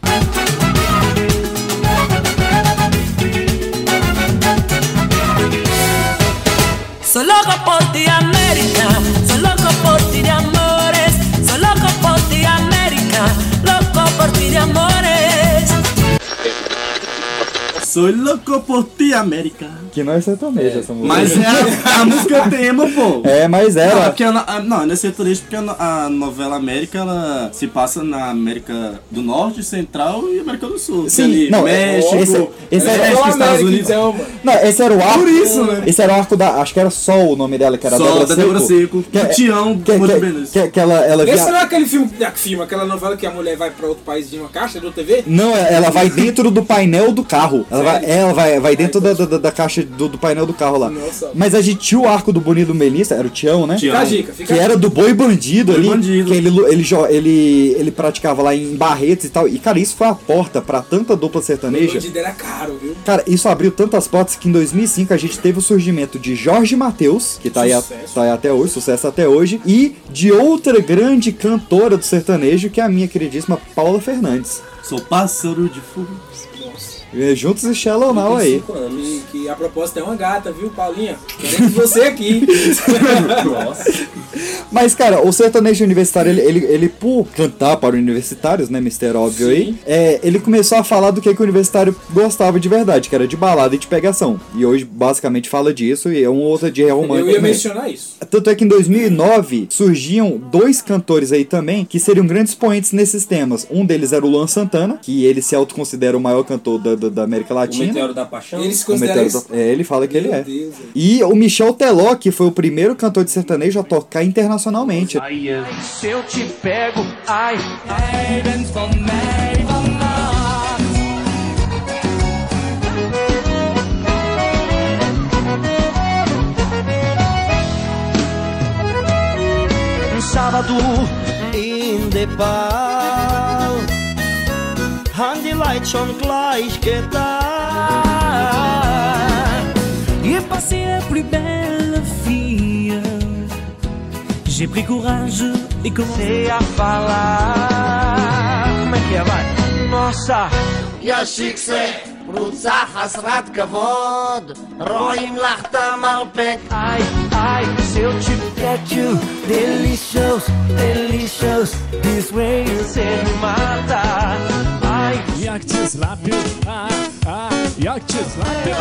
de amores. Sou louco por ti, América. Que não é sertanejo essa música. Mas é a, a música tema, pô. É, mas Não, era. porque a, não, não é sertanejo porque a, a novela América ela se passa na América do Norte, Central e América do Sul. Sim, ali, não, México, esse- esse era- México, Estados Unidos. Não, esse era o arco. Por isso, né? Esse era o arco da. Acho que era Sol o nome dela, que era Sol, Débora da Débora Seco, Que, do Tião, que, Mônica que, que, que ela, ela Esse via- não é aquele filme, filme, aquela novela que a mulher vai pra outro país de uma caixa do TV? Não, ela vai dentro do painel do carro. Ela vai, ela vai, vai dentro da, da, da caixa do, do painel do carro lá. Nossa. Mas a gente tinha o arco do Bonito Melissa, era o Tião, né? Tião. Fica a dica, fica Que a dica. era do boi bandido Boi ali. bandido. Que ele, ele, ele, ele praticava lá em Barretos e tal. E, cara, isso foi a porta pra tanta dupla O sertaneja. bandido era caro, viu? Cara, isso abriu tantas portas que em 2005 a gente teve o surgimento de Jorge Mateus, que tá aí, a- tá aí até hoje, sucesso até hoje, e de outra grande cantora do sertanejo, que é a minha queridíssima Paula Fernandes. Sou pássaro de fogo. É, Juntos e Shallow Now aí. 25 anos. E que a proposta é uma gata, viu, Paulinha? Queremos você aqui. <laughs> Nossa. Mas, cara, o sertanejo universitário, ele, ele, ele, por cantar para universitários, né, Mister Óbvio aí, é, ele começou a falar do que, que o universitário gostava de verdade, que era de balada e de pegação. E hoje, basicamente, fala disso e é um outro dia romântico. Eu ia também. mencionar isso. Tanto é que em 2009 surgiam dois cantores aí também que seriam grandes expoentes nesses temas. Um deles era o Luan Santana, que ele se autoconsidera o maior cantor da, da, da América O Latina. Meteoro da Paixão. Eles se O isso. da- É, ele fala que ele Meu é. Deus. E o Michel Teló, que foi o primeiro cantor de sertanejo a tocar internacionalmente. Se eu te pego, ai, Um sábado in Nepal Hang die Zeit schon gleich getan. Et passé la plus belle fille, j'ai pris courage et comecei a falar. Como é que é, vai? Nossa! Я шиксе, פרוצה חסרת כבוד, רואים לך את המרפק. איי, איי, still to get you, delicious, delicious, this way you me mata. Jak cię złapię, a, a, jak cię złapię.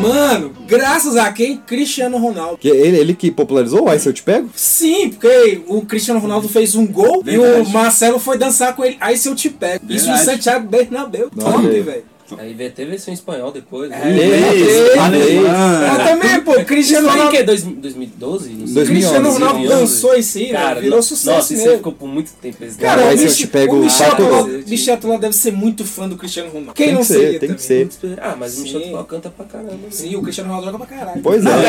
Mano, graças a quem? Cristiano Ronaldo. Que ele, ele que popularizou o Ai Se Eu Te Pego? Sim, porque o Cristiano Ronaldo fez um gol e Verdade. o Marcelo foi dançar com ele. Aí se eu te pego. Isso no Verdade. Santiago Bernabéu. Top, velho. Aí vai ter versão em espanhol depois. É, Inglês, é, alemão. Mas também, pô, Cristiano Isso aí Ronaldo. que é dois- 2012? Não sei. 2011. Cristiano Ronaldo 2011. dançou em si, Cara, virou sucesso Nossa, isso aí ficou por muito tempo. Esse Cara, Aí o se eu te pego, o Michel Teló- vezes. Michel Teló deve ser muito fã do Cristiano Ronaldo. Quem não que seria? tem que ser. Ah, mas o Michel Sim. Teló canta pra caramba. Sim, o Cristiano Ronaldo joga pra caralho. Pois Não, é. é,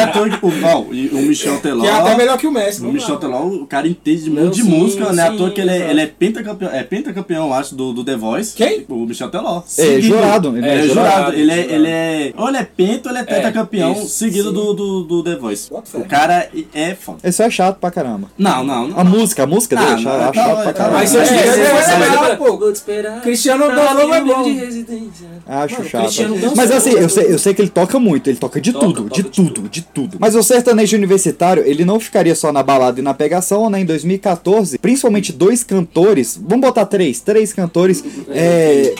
é ator que, o, e o Michel Teló. Que é até melhor que o Messi. O Michel. Teló, o cara entende de Não, muito de sim, música, né? sim, Ator que ele é, é pentacampeão, é pentacampeão, eu acho, do, do The Voice. Quem? O Michel Teló. É, Seguido- jurado. Ele É, é jurado. jurado, Ele é, jurado. ele é. Ou ele é penta ou ele é pentacampeão, isso, seguido sim. do, do, do The Voice. O cara é foda. Isso é chato pra caramba. Não, não, não. A música, a música dele é chato, não, acho chato não, pra não, caramba. Mas se eu É, é, é, é. Cristiano minha é bom. Acho chato. Mas assim, eu sei, eu sei que ele toca muito, ele toca de Toca, tudo, toca de de tudo, de tudo. Mas o sertanejo universitário, ele não ficaria só na balada e na pegação, né? Em 2014, principalmente dois cantores, vamos botar três, três cantores, <laughs> é,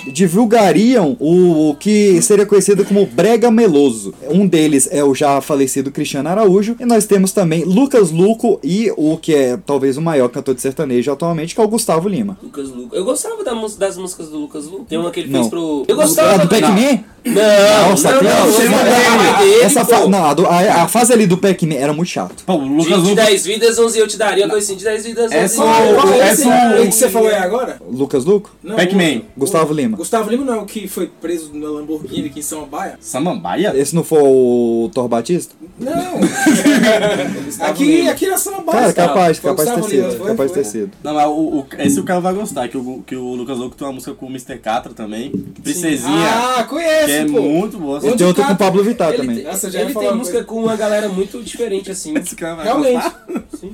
o, o que seria conhecido como brega meloso. Um deles é o já falecido Cristiano Araújo, e nós temos também Lucas Luco e o que é talvez o maior cantor de sertanejo atualmente, que é o Gustavo Lima. Lucas Luco. Eu gostava da das músicas do Lucas Luco. Tem uma que ele Não. fez pro. Eu Ah, gostava. do Pac-Man? Não, Nossa, não, não, tem- não, tem- não, dele, essa fa- pô. não, a, a- fase ali do Pac-Man era muito chato. De, de 10 vidas, 11 eu te daria, coisa assim, de 10 vidas, 11 Essa, é esse aí que você falou aí agora? Lucas Luco? Não, Pac-Man. Gustavo Lima. Gustavo Lima não é o que foi preso na Lamborghini aqui em Samambaia? Samambaia? Esse não foi o Thor Batista? Não. <laughs> aqui, aqui era Samambaia. Cara, capaz, Foi capaz de ter sido. foi? Capaz de ter Foi? sido. Não, mas o, o- esse o cara vai gostar, que o, que o Lucas Louco tem uma música com o Mr. Catra também. Princesinha. Ah, conheço, Que é pô. muito boa. E tem outra com o Pablo Vittar Ele, também. tem- Nossa, ele tem música com uma galera muito diferente, assim. Realmente. O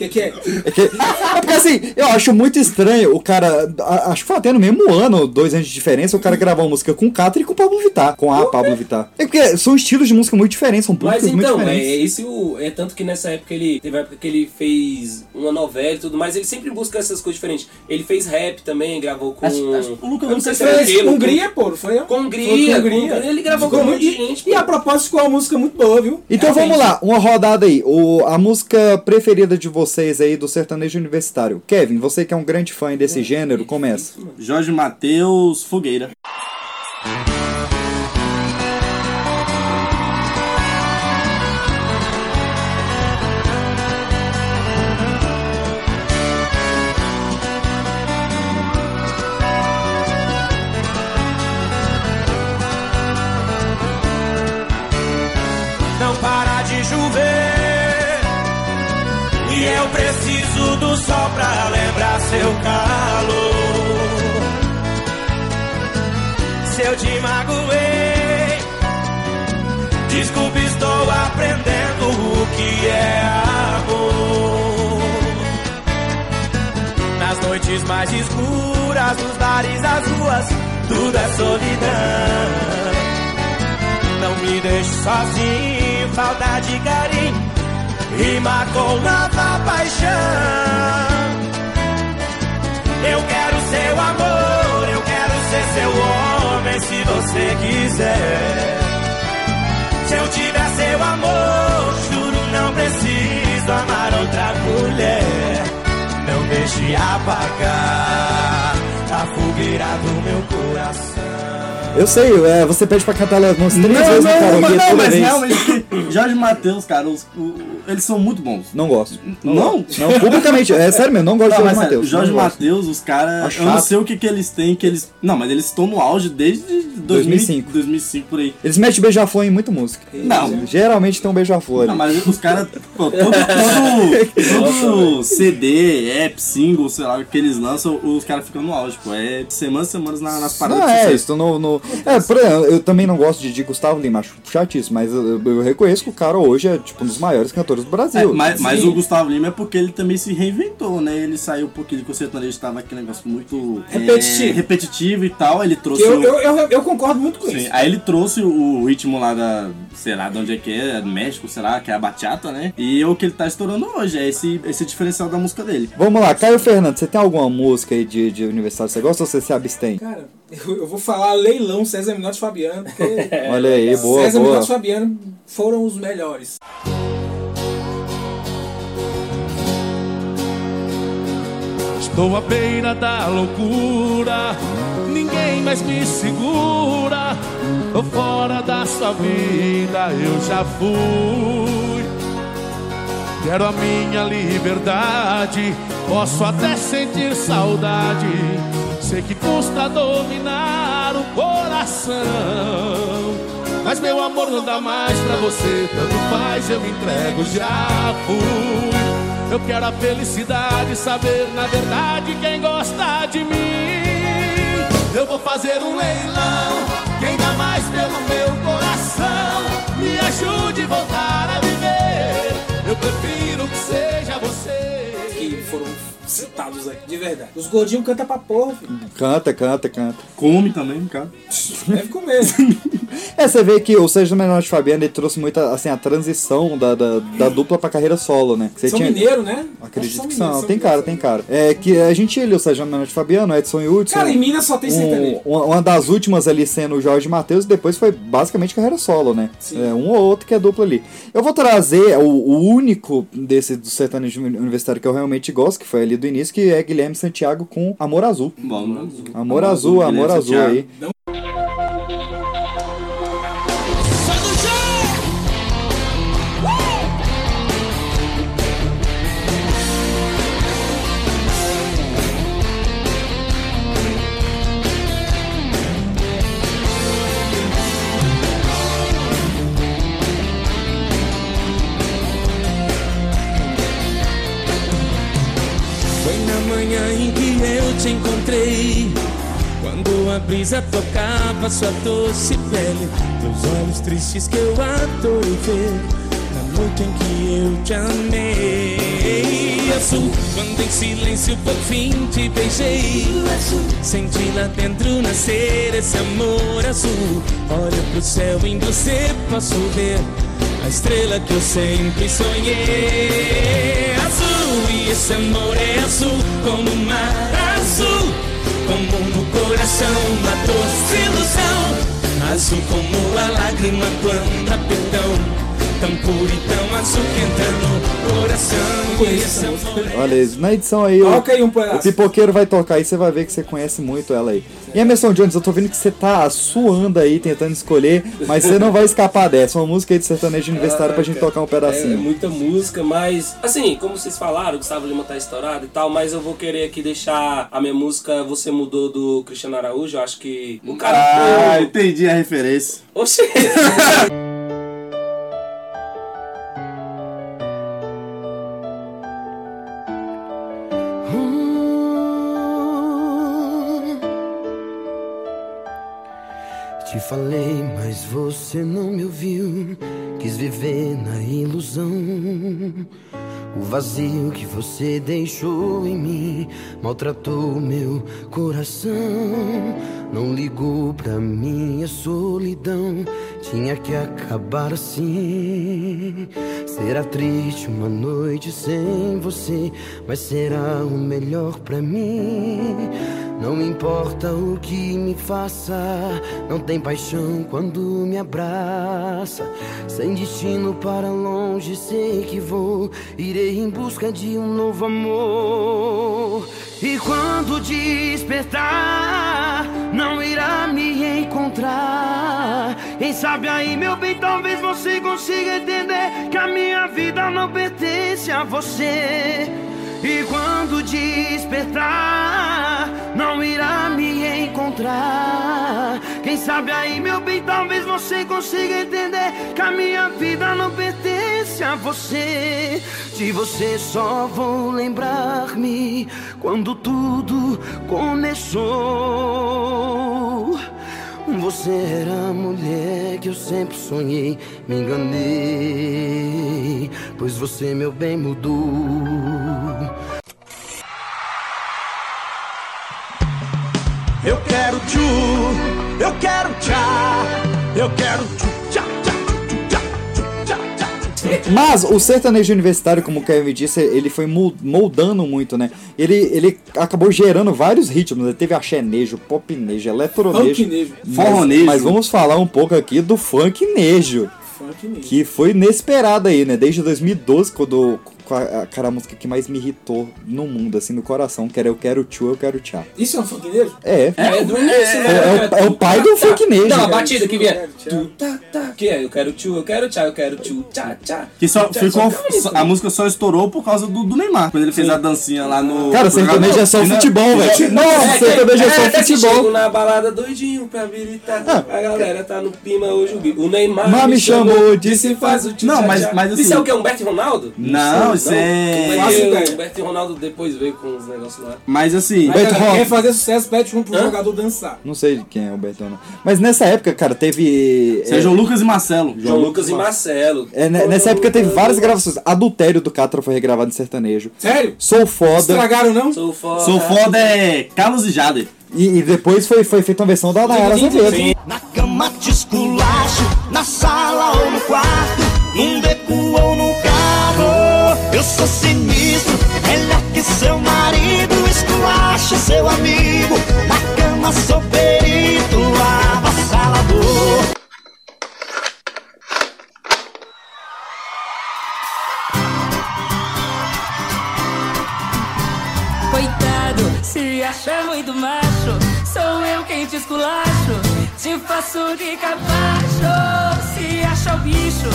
que, que é? É, que- é porque assim, eu acho muito estranho o cara. a- Acho que foi até no mesmo ano, dois anos de diferença, o cara gravar uma música com o Catra e com o Pablo Vittar. Com a Pablo Vittar. É porque são estilos de música muito diferentes, são Mas públicos muito então, é, diferentes. é esse o. É tanto que nessa época ele. Teve época que ele fez uma novela e tudo mais, ele sempre busca essas coisas diferentes. Ele fez rap também, gravou com. Acho- acho- o Lucas Eu não sei se Fez Pelo, Hungria, pô, foi? Com Hungria. com Hungria. Ele gravou Ficou com um monte de muito- gente. E a propósito ficou uma música muito boa, viu? Então Realmente. vamos lá, uma rodada aí. O, a música preferida de vocês aí do sertanejo universitário. Kevin, você que é um grande fã desse gênero, começa. Jorge Matheus Fogueira. Estou aprendendo o que é amor. Nas noites mais escuras, nos bares, as ruas, tudo é solidão. Não me deixe sozinho, saudade e carinho Rima com nova paixão Eu quero seu amor, eu quero ser seu homem se você quiser Se eu tiver seu amor, juro não preciso amar outra mulher. Não deixe apagar a fogueira do meu coração. Eu sei, é, você pede pra cantar elas umas três Não, vezes no não, karaokê mas, não, toda mas vez. realmente, <laughs> Jorge Matheus, cara, os- o- eles são muito bons. Não gosto. Não? Não, publicamente. É sério mesmo, não gosto de Não, Jorge mas Matheus. Jorge não. Matheus, os caras. Acho Eu não sei o que, que eles têm, que eles. Não, mas eles estão no auge desde 2005. 2005 por aí. Eles metem beija-flor em muita música. Não. Geralmente tem um beija-flor Não, mas os caras. Todo, todo, <laughs> todo CD, app, single, sei lá, que eles lançam, os caras ficam no auge, pô. É semanas semanas na- nas paradas Não, de é, isso no, no- É, por exemplo, eu também não gosto de, de Gustavo Lima, acho chatíssimo, mas eu, eu reconheço que o cara hoje é tipo um dos maiores cantores do É, Brasil. mas, mas Sim. o Gustavo Lima é porque ele também se reinventou, né? Ele saiu um pouquinho de sertanejo, estava aquele negócio muito é, Repetitivo. repetitivo e tal. Ele trouxe. Eu, o- eu, eu, eu concordo muito com Sim, isso. aí ele trouxe o ritmo lá da, sei lá, de onde é que é, do México, sei lá, que é a bachata, né? E é o que ele tá estourando hoje, é esse, esse diferencial da música dele. Vamos lá, Caio Fernando, você tem alguma música aí de, de universitário que você gosta ou você se abstém? Cara, eu, eu vou falar leilão César Minotti e Fabiano, porque <laughs> Olha aí, boa, César boa. Minotti e Fabiano foram os melhores. Estou à beira da loucura, ninguém mais me segura. Tô fora da sua vida, eu já fui. Quero a minha liberdade, posso até sentir saudade. Sei que custa dominar o coração. Mas meu amor não dá mais pra você, tanto faz, eu me entrego, já fui. Eu quero a felicidade, saber na verdade quem gosta de mim. Eu vou fazer um leilão, quem dá mais pelo meu coração. Me ajude a voltar de verdade. Os gordinhos cantam pra porra, filho. Canta, canta, canta. Come também, cara. Deve comer. <laughs> É, você vê que o Sérgio Menor de Fabiano ele trouxe muita, assim, a transição da, da, da dupla pra carreira solo, né? Você São tinha- mineiro, né? Acredito Acho que são. são Tem cara, tem cara. É que a gente ele, o Sérgio Menor de Fabiano, Edson e Hudson. Cara, em Minas só tem sertanejo. um, uma das últimas ali sendo o Jorge Matheus, e depois foi basicamente carreira solo, né? É, um ou outro que é dupla ali. Eu vou trazer o, o único desse do sertanejo universitário que eu realmente gosto, que foi ali do início, que é Guilherme Santiago com Amor Azul. Bom, Amor Azul, Amor Guilherme Azul Santiago. aí. Manhã em que eu te encontrei. Quando a brisa tocava sua doce pele, teus olhos tristes que eu adorei ver. Na noite em que eu te amei, azul. Quando em silêncio por fim te beijei, senti lá dentro nascer esse amor azul. Olha pro céu em você posso ver a estrela que eu sempre sonhei. Azul e esse amor é azul como o mar azul, como no coração uma doce ilusão. Azul como a lágrima quando perdão. Tão puro e tão azul que entra no coração. E amor é Olha, na edição aí, o, Toca aí um pedaço. o pipoqueiro vai tocar aí, você vai ver que você conhece muito ela aí. E Emerson Jones, eu tô vendo que você tá suando aí, tentando escolher, mas você não vai escapar dessa. Uma música aí de sertanejo universitário pra gente tocar um É, pedacinho. muita música, mas assim, como vocês falaram, o Gustavo Lima tá estourado e tal, mas eu vou querer aqui deixar a minha música Você Mudou do Cristiano Araújo. Eu acho que o cara. Ah, entendi a referência. Oxê! <laughs> falei, mas você não me ouviu. Quis viver na ilusão. O vazio que você deixou em mim maltratou meu coração. Não ligou pra minha solidão. Tinha que acabar assim. Será triste uma noite sem você, mas será o melhor pra mim. Não importa o que me faça, não tem paixão quando me abraça. Sem destino para longe, sei que vou. Irei em busca de um novo amor. E quando despertar, não irá me encontrar. Quem sabe aí, meu bem, talvez você consiga entender que a minha vida não pertence a você. E quando despertar, não irá me encontrar. Quem sabe aí, meu bem, talvez você consiga entender que a minha vida não pertence a você. De você só vou lembrar-me quando tudo começou. Você era a mulher que eu sempre sonhei, me enganei, pois você, meu bem, mudou. Eu quero tchu, eu quero tchá, eu quero tchu, Mas o sertanejo universitário, como o Kevin disse, ele foi mol- moldando muito, né? Ele, ele acabou gerando vários ritmos. Né? Teve axénejo, popnejo, eletronejo, Funknejo. mas, Forronejo. mas vamos falar um pouco aqui do funknejo. Funk. Que foi inesperado aí, né? Desde 2012, quando com a, cara, a música que mais me irritou no mundo, assim, no coração, que era Eu Quero Tchu, Eu Quero Tchá. Isso é um funknejo? É. É, do É, né? é o, é o pai do funknejo. Não, a batida que vinha. Tu, tá, tá. Que é? Eu quero tchu, eu quero tchá, eu quero tchu, tchá, tchá. Que só Tchá, ficou. A música só estourou por causa do, do Neymar, quando ele fez a dancinha lá no. Cara, sertanejo é só E futebol, velho. Nossa, sertanejo é só futebol. chego na balada doidinho pra habilitar. A galera tá no pima hoje. o Neymar Mas me chamou, disse faz o tchu, Não, tchá, mas- tchá. mas assim- Isso é o que? Humberto e Ronaldo? Não, isso é- que ideia. o e Ronaldo depois veio com os negócios lá. Mas assim. Aí, Beto cara, quer fazer sucesso, pede um pro jogador dançar. Não sei quem é o Betão, não. Mas nessa época, cara, teve. Sérgio Lucas e Marcelo. João Lucas e Marcelo. É, né, nessa época teve várias gravações. Adultério do Catra foi regravado em sertanejo. Sério? Sou foda. Estragaram, não? Sou foda. Sou foda é Carlos e Jader. E, e depois foi, foi feita uma versão da Nayara Azevedo. Na cama te esculacho, na sala ou no quarto, num sou sinistro, melhor que seu marido, esculacho seu amigo. Na cama sou perito, avassalador. Coitado, se acha muito macho, sou eu quem te esculacho, te faço de capacho. Se acha o bicho,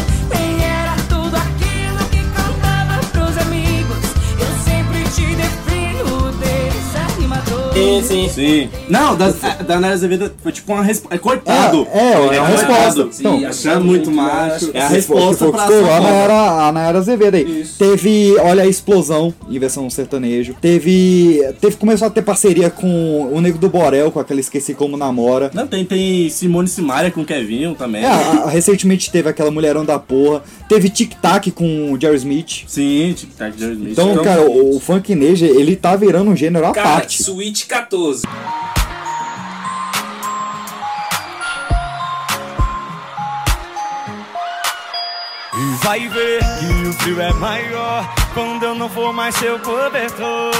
contava pros Sim, sim. Sim. Não, da, da Nara Azevedo foi tipo uma resposta. É coitado. É, é, é uma resposta. Então, Sim, achando muito macho. É a resposta que pra foi, que foi a Nayara, a Nayara Azevedo aí. Teve, olha, a explosão em versão sertanejo. Teve, teve. Começou a ter parceria com o Nego do Borel, com aquela Esqueci Como Namora. Não, tem, tem Simone Simaria com o Kevinho também. É, a- recentemente teve aquela Mulherão da Porra. Teve Tic Tac com o Jerry Smith. Sim, Tic Tac Jerry Smith. Então, cara, o, o funk neja, ele tá virando um gênero à Cara, parte. Switch 14. E vai ver que o frio é maior quando eu não for mais seu cobertor.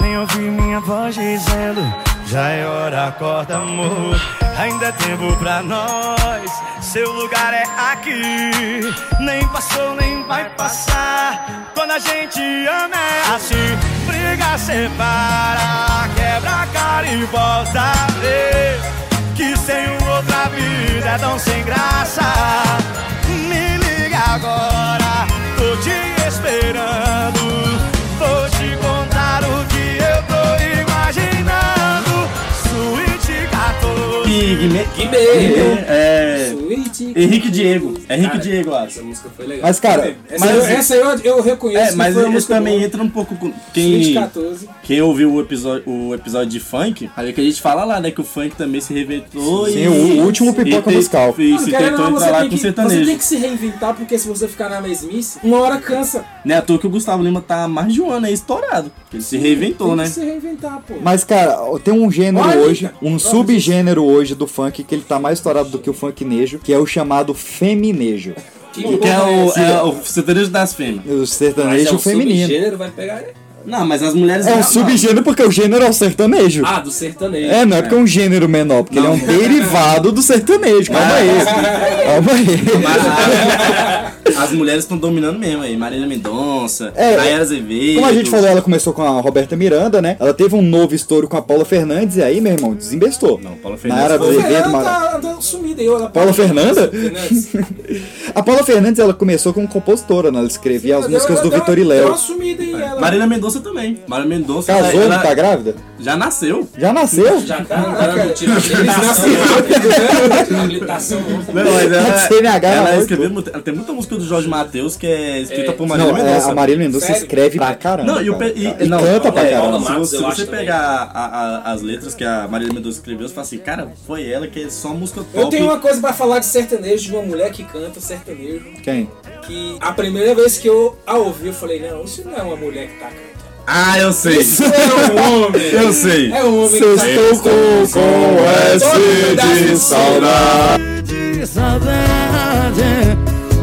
Nem ouvir minha voz dizendo, já é hora, acorda amor. Ainda é tempo pra nós, seu lugar é aqui. Nem passou, nem vai passar. Quando a gente ama é assim, briga, separa, quebra a cara e volta a ver. Que sem outra vida é tão sem graça. Me liga agora, tô te esperando. Vou te contar o que eu tô Guimê. Guimê. É. Sweet. Henrique Diego. É Henrique Cara, Diego, acho. Essa música foi legal. Mas, cara, Essa, Mas- eu, essa eu, eu reconheço. É, que mas música também boa. entram um pouco com. Quem, 14. quem ouviu o episódio, o episódio de funk, aí é que a gente fala lá, né? Que o funk também se reinventou Sim, e. o- o último pipoca e musical. E Mano, se tentou não, entrar você lá tem, com que, você sertanejo. tem que se reinventar, porque se você ficar na mesmice, uma hora cansa. Não é à toa que o Gustavo Lima tá há mais de um ano aí estourado. Ele se reinventou, tem né? que se reinventar, pô. Mas, cara, tem um gênero Olha, hoje, um subgênero hoje do funk que ele tá mais estourado do que o funk nejo, que é o chamado feminejo. Que Que é o, é o sertanejo das fêmeas. O Mas é sertanejo um feminino. subgênero, vai pegar. Não, mas as mulheres. É um não. subgênero porque o gênero é o sertanejo. Ah, do sertanejo. É, não é porque é um gênero menor, porque ele é um derivado do sertanejo. Calma aí. Calma aí. Mas as mulheres estão dominando mesmo aí. Marília Mendonça, É, Nayara Azevedo. Como a gente falou, ela começou com a Roberta Miranda, né? Ela teve um novo estouro com a Paula Fernandes e aí, meu irmão, desembestou. Não, Paula Nayara Fernandes. Pô, Azevedo, Mara... tá andando sumida aí, ela Paula Fernanda? Fernandes. <laughs> A Paula Fernandes, ela começou como compositora, né? Ela escrevia as Ela músicas deu- do ela Vitor e Léo. ela. Marília Mendonça também. Marília Mendonça. Casou, ela, não tá grávida? Já nasceu. Já nasceu? Já tá tira Eles habilitação. Não, mas ela, CNH ela, na escreveu, ela tem muita música do Jorge Matheus que é escrita por Marília Não, é, Mendonça. a Marília Mendonça Sério? escreve pra caramba. Não, e, o, e, E não, canta pra é, caramba. Se, você- pegar a- a- as letras que a Marília Mendonça escreveu, você fala assim, cara, foi ela que é só música top. Eu tenho uma coisa pra falar de sertanejo, de uma mulher que canta sertanejo. Quem? Que a primeira vez que eu a ouvi, eu falei, não, isso não é uma mulher que tá cantando. Ah, eu sei. Isso é um homem. Eu sei. É um homem Se eu tá estou com, com S de saudade. de saudade,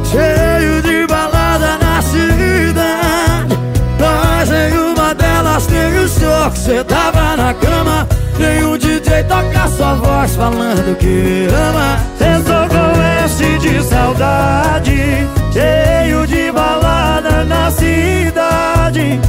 cheio de balada na cidade. Mas em uma delas tem o senhor que cê tava na cama. Tem o DJ tocar sua voz falando que ama. Cê com S de saudade, cheio de balada na cidade.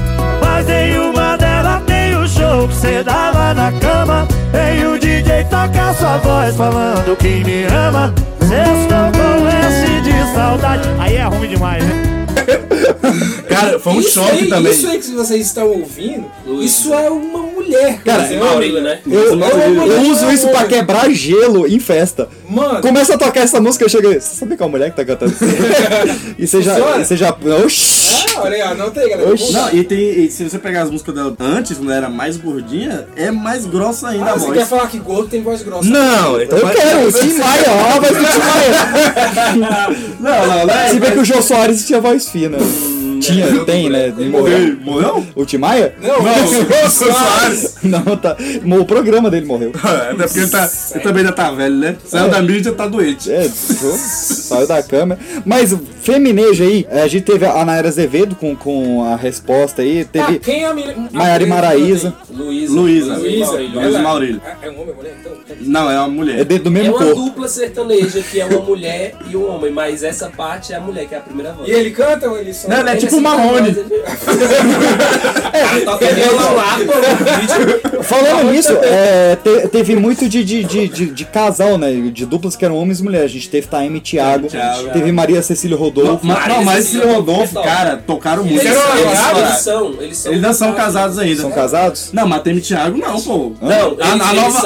Mas uma delas tem o show que cê dava na cama. Tem o DJ tocar sua voz falando que me ama. Sextou com S de saudade. Aí é ruim demais, né? <laughs> Cara, foi um isso choque aí, também. Isso aí que vocês estão ouvindo, Luiz. isso é uma mulher. Cara, dizer, Maurílio, né? Eu, É eu- eu mulher, uso é isso pra quebrar gelo em festa. Mano, Começa a tocar essa música, eu chego. Você sabe é uma mulher que tá cantando? <laughs> e você já. E Você já. Oxi! ah, olha aí, anota aí, galera. Oxi. Não, e, tem, e se você pegar as músicas dela antes, quando ela era mais gordinha, é mais grossa ainda Ah, a você voz. quer falar que gordo tem voz grossa? Não, então Eu vai- quero, o Tim Maia, ó, a voz do Tim Maia. <laughs> Não, não, não. Se bem que o Jô Soares tinha voz fina. <laughs> Hmm. Tinha, tem, né? Ele morreu. Ele morreu? O Tim Maia? Não, Não, o Soares. <laughs> Não, tá. O programa dele morreu. <laughs> Até porque ele, tá, ele também já tá velho, né? Saiu da mídia tá doente. É, saiu da câmera. Mas o feminejo aí, a gente teve a Nayara Azevedo com, com a resposta aí. Ah, Teve quem é a menina? Maiara e Maraísa. Luísa. Luísa. Luísa. Maurílio. É um homem ou mulher? Então, Não, é uma É mulher. dentro do É mesmo uma corpo. dupla sertaneja que é uma mulher e um homem, mas essa parte é a mulher, que é a primeira voz. E ele canta ou ele só... Não, ela é tipo tipo o Marrone. Toca <laughs> violão lá, pô. Falando nisso, é, te- teve muito de, de, de, de- de casal, né? De duplas que eram homens e mulheres. A gente teve Taime e Thiago, Thiago. teve Maria Cecília Rodolfo. Ma- não, mas esse Rodolfo, cara, tocaram muito. Eles, Eles, eles, estouraram. eles são, eles são. Eles não são casados ainda. São casados? Não, mas tem Thiago não, pô. Não, a, a nova.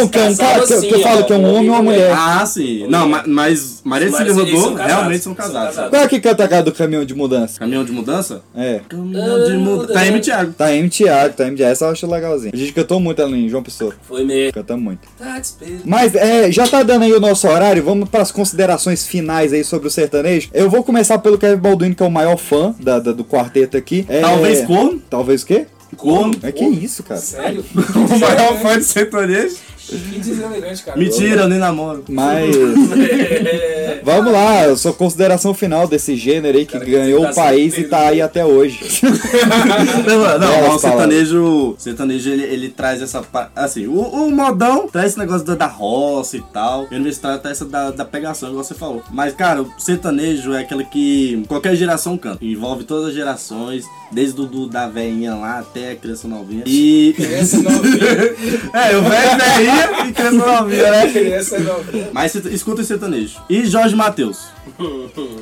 Não, que é um cara que, eu- que eu falo que é um homem ou uma mulher. Ah, sim. Não, ma- mas Maria Cecília Rodolfo realmente são casados. casados. Qual é que canta a cara do caminhão de mudança? Caminhão de mudança? É. Caminhão de mudança. Tá M. Thiago. Tá M. Thiago, tá M. Thiago. Essa eu acho legalzinho. A gente cantou muito ali em João Pessoa. Foi mesmo. Canta muito. Tá despedido. Mas é, já tá dando aí o nosso horário, vamos para as considerações finais aí sobre o sertanejo. Eu vou começar pelo Kevin Balduino, que é o maior fã da, da- do quarteto aqui. É, Talvez corno. Talvez o quê? Corno. É que isso, cara. Sério? <laughs> O maior fã de sertanejo. Que deselegante, cara. Mentira, eu nem namoro. Mas. <laughs> Vamos lá, sua consideração final desse gênero aí que ganhou o país e tá aí até hoje. <laughs> Não, não, Belas o sertanejo, o sertanejo ele, ele traz essa. Assim, o, o modão traz esse negócio da, da roça e tal. E o universitário traz essa da, da pegação, igual você falou. Mas, cara, o sertanejo é aquele que qualquer geração canta. Envolve todas as gerações, desde o do, da velhinha lá até a criança novinha. E. Criança novinha. <laughs> é, o velho velhinha criança novinha, né? Criança novinha. Mas escuta esse sertanejo. E Jorge Matheus.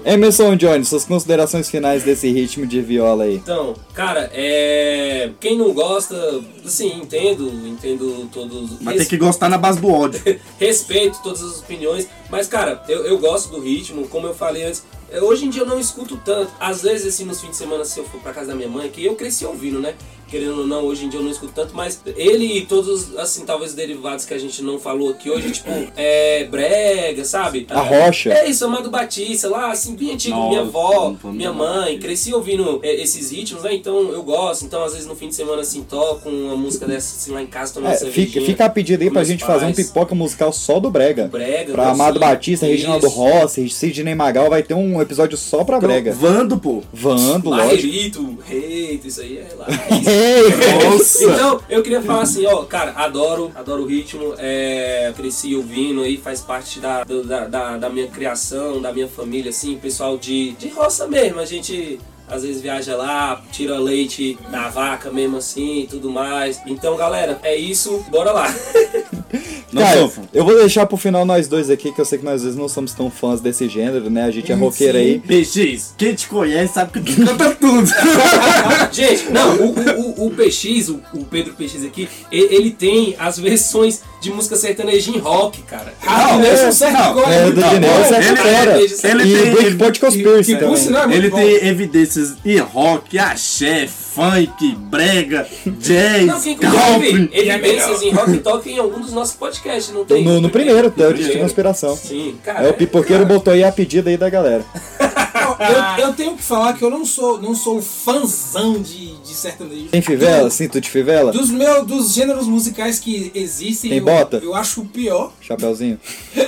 Emerson Johnny, suas considerações finais desse ritmo de viola aí. Então, cara, é. Quem não gosta, assim, entendo, entendo todos. Vai ter que gostar na base do ódio. <laughs> Respeito todas as opiniões, mas, cara, eu, eu gosto do ritmo, como eu falei antes. Hoje em dia eu não escuto tanto. Às vezes, assim, nos fins de semana, se eu for pra casa da minha mãe, que eu cresci ouvindo, né? Querendo ou não, hoje em dia eu não escuto tanto, mas ele e todos, assim, talvez derivados que a gente não falou aqui hoje, tipo, <coughs> é. Brega, sabe? A Rocha. É isso, Amado Batista, lá, assim, bem antigo. Nossa, minha avó, minha mãe, cresci ouvindo é, esses ritmos, né? Então eu gosto. Então, às vezes, no fim de semana, assim, toco uma música dessa, assim, lá em casa, tomando É, fica, fica a pedido aí pra gente fazer um pais. pipoca musical só do Brega. Brega, Pra Amado Batista, Reginaldo Isso. Rossi, Sidney Magal, vai ter um episódio só pra Brega. Vando, pô. Vando, lógico. Larrito, reito, isso aí é lá. Nossa. Então, eu queria falar assim, ó, cara, adoro, adoro o ritmo, é, cresci ouvindo aí, faz parte da, da, da, da minha criação, da minha família, assim, pessoal de, de roça mesmo, a gente às vezes viaja lá, tira leite da vaca mesmo assim e tudo mais. Então, galera, é isso, bora lá. <laughs> Não Cara, eu vou deixar pro final nós dois aqui, que eu sei que nós às vezes não somos tão fãs desse gênero, né? A gente é roqueiro aí. PX, quem te conhece sabe que tu canta tudo. <laughs> Gente, não, o, o, o, PX, o, o Pedro PX aqui, e- ele tem as versões de música sertaneja em rock, cara. Ah, Não, Nelson é- não. É, do Não, Dineu, ele- certo ele- ele E tem- Breakpoint Conspiracy que- também. é Ele bom. tem evidências em rock, axé, funk, brega, jazz, Não, que inclusive, evidências em rock toca em algum dos nossos podcasts, não tem? No, no primeiro, Teoria de. Conspiração. Sim, cara. É, o pipoqueiro botou aí a pedida aí da galera. <laughs> Eu, eu tenho que falar que eu não sou, não sou um fãzão de, de sertanejo. Tem fivela? Cinto de fivela? Dos, meus, dos gêneros musicais que existem, Tem eu, bota? eu acho o pior. Chapeuzinho. <laughs>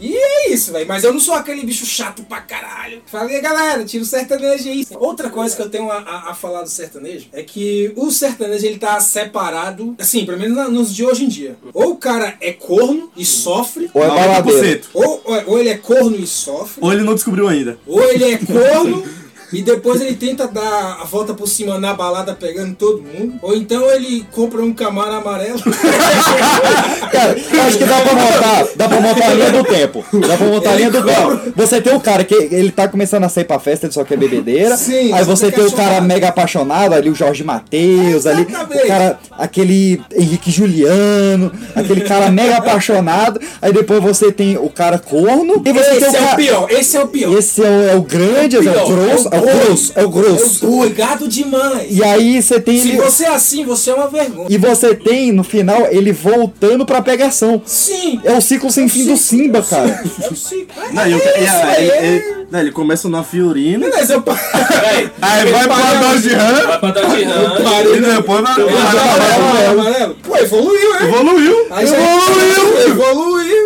E é isso, velho. Mas eu não sou aquele bicho chato pra caralho. Falei, galera, tira o sertanejo aí. Outra coisa que eu tenho a, a- a falar do sertanejo é que o sertanejo ele tá separado, assim, pelo menos nos de hoje em dia. Ou o cara é corno e sofre, Ou é baladeiro. 90%. ou, ou- ou ele é corno e sofre, Ou ele não descobriu ainda. ou ele é corno <laughs> e depois ele tenta dar a volta por cima na balada pegando todo mundo. Ou então ele compra um camaro amarelo. <laughs> Cara, acho que dá pra montar, dá pra montar a linha do tempo. Dá pra montar a linha do tempo. Você tem o cara que ele tá começando a sair pra festa, ele só quer bebedeira. Sim, aí você tem o cara mega apaixonado, ali o Jorge Matheus, ali o cara, aquele Henrique Juliano, aquele cara mega apaixonado. Aí depois você tem o cara corno. E você tem Esse o é cara. o pior, esse é o pior. Esse é o, é o grande, é o pior, grosso, é o boi. grosso, é o grosso. É o boi, gado demais. E aí você tem Se ele- você é assim, você é uma vergonha. E você tem, no final, ele voltando pra pegação. Sim. É o ciclo sem fim do Simba, cara. É o ciclo. Não, o- É aí, ele, é- ele- não, ele começa na Fiorina, Beleza, eu parei. aí vai pra Dodge Ram, Vai pra Dodge Ram. e depois vai, pra Amarelo. Pô, evoluiu, hein? Evoluiu! Aí Evoluiu! Evoluiu.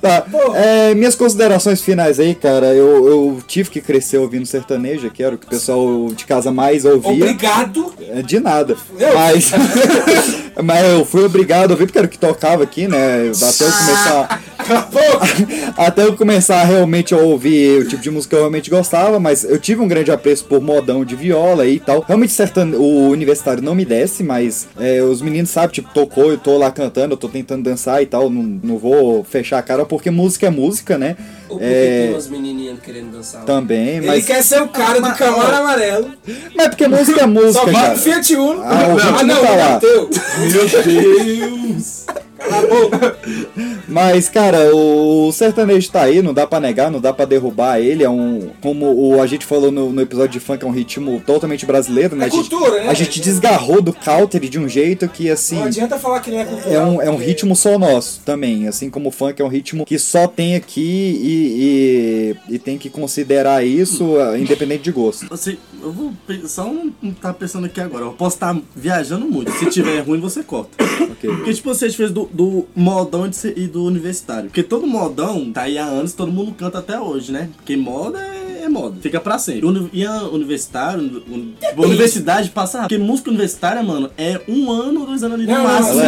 Tá. É, minhas considerações finais aí, cara. Eu, eu tive que crescer ouvindo sertanejo, que era o que o pessoal de casa mais ouvia. Obrigado. É, De nada. Eu? Mas. <laughs> Mas eu fui obrigado a ouvir porque era o que tocava aqui, né? Até eu começar. Até eu começar realmente a ouvir o tipo de música que eu realmente gostava, mas eu tive um grande apreço por modão de viola e tal. Realmente certan... o universitário não me desce, mas é, os meninos sabem, tipo, tocou, eu tô lá cantando, eu tô tentando dançar e tal. Não, não vou fechar a cara porque música é música, né? Ou porque É, tem umas menininhas querendo dançar. lá. Também, Ele mas. quer ser o cara do camaro amarelo. Mas porque música é música, Só vai cara. pro Fiat Uno. Ah, o ritmo ah não, tá não lá. é teu. Meu Deus! Cala a boca. Mas, cara, o sertanejo tá aí, não dá pra negar, não dá pra derrubar ele. É um. Como o, a gente falou no, no episódio de funk, é um ritmo totalmente brasileiro, né? É a gente, cultura, né? A gente desgarrou do counter de um jeito que, assim. Não adianta falar que não é cultural. É um, é um ritmo só nosso também, assim como o funk é um ritmo que só tem aqui e, e, e tem que considerar isso ah, independente de gosto. Assim, eu vou só um, tá pensando aqui agora. Eu posso estar viajando muito. Se tiver ruim, você corta. <coughs> Porque, tipo, você fez do, do modão de e do universitário. Porque todo modão tá aí há anos, todo mundo canta até hoje, né? Porque moda é, é moda. Fica pra sempre. Uni- E a universitário, un- tipo, universidade passa rápido. Porque música universitária, mano, é um ano, dois anos ali no Não, não, máximo. de,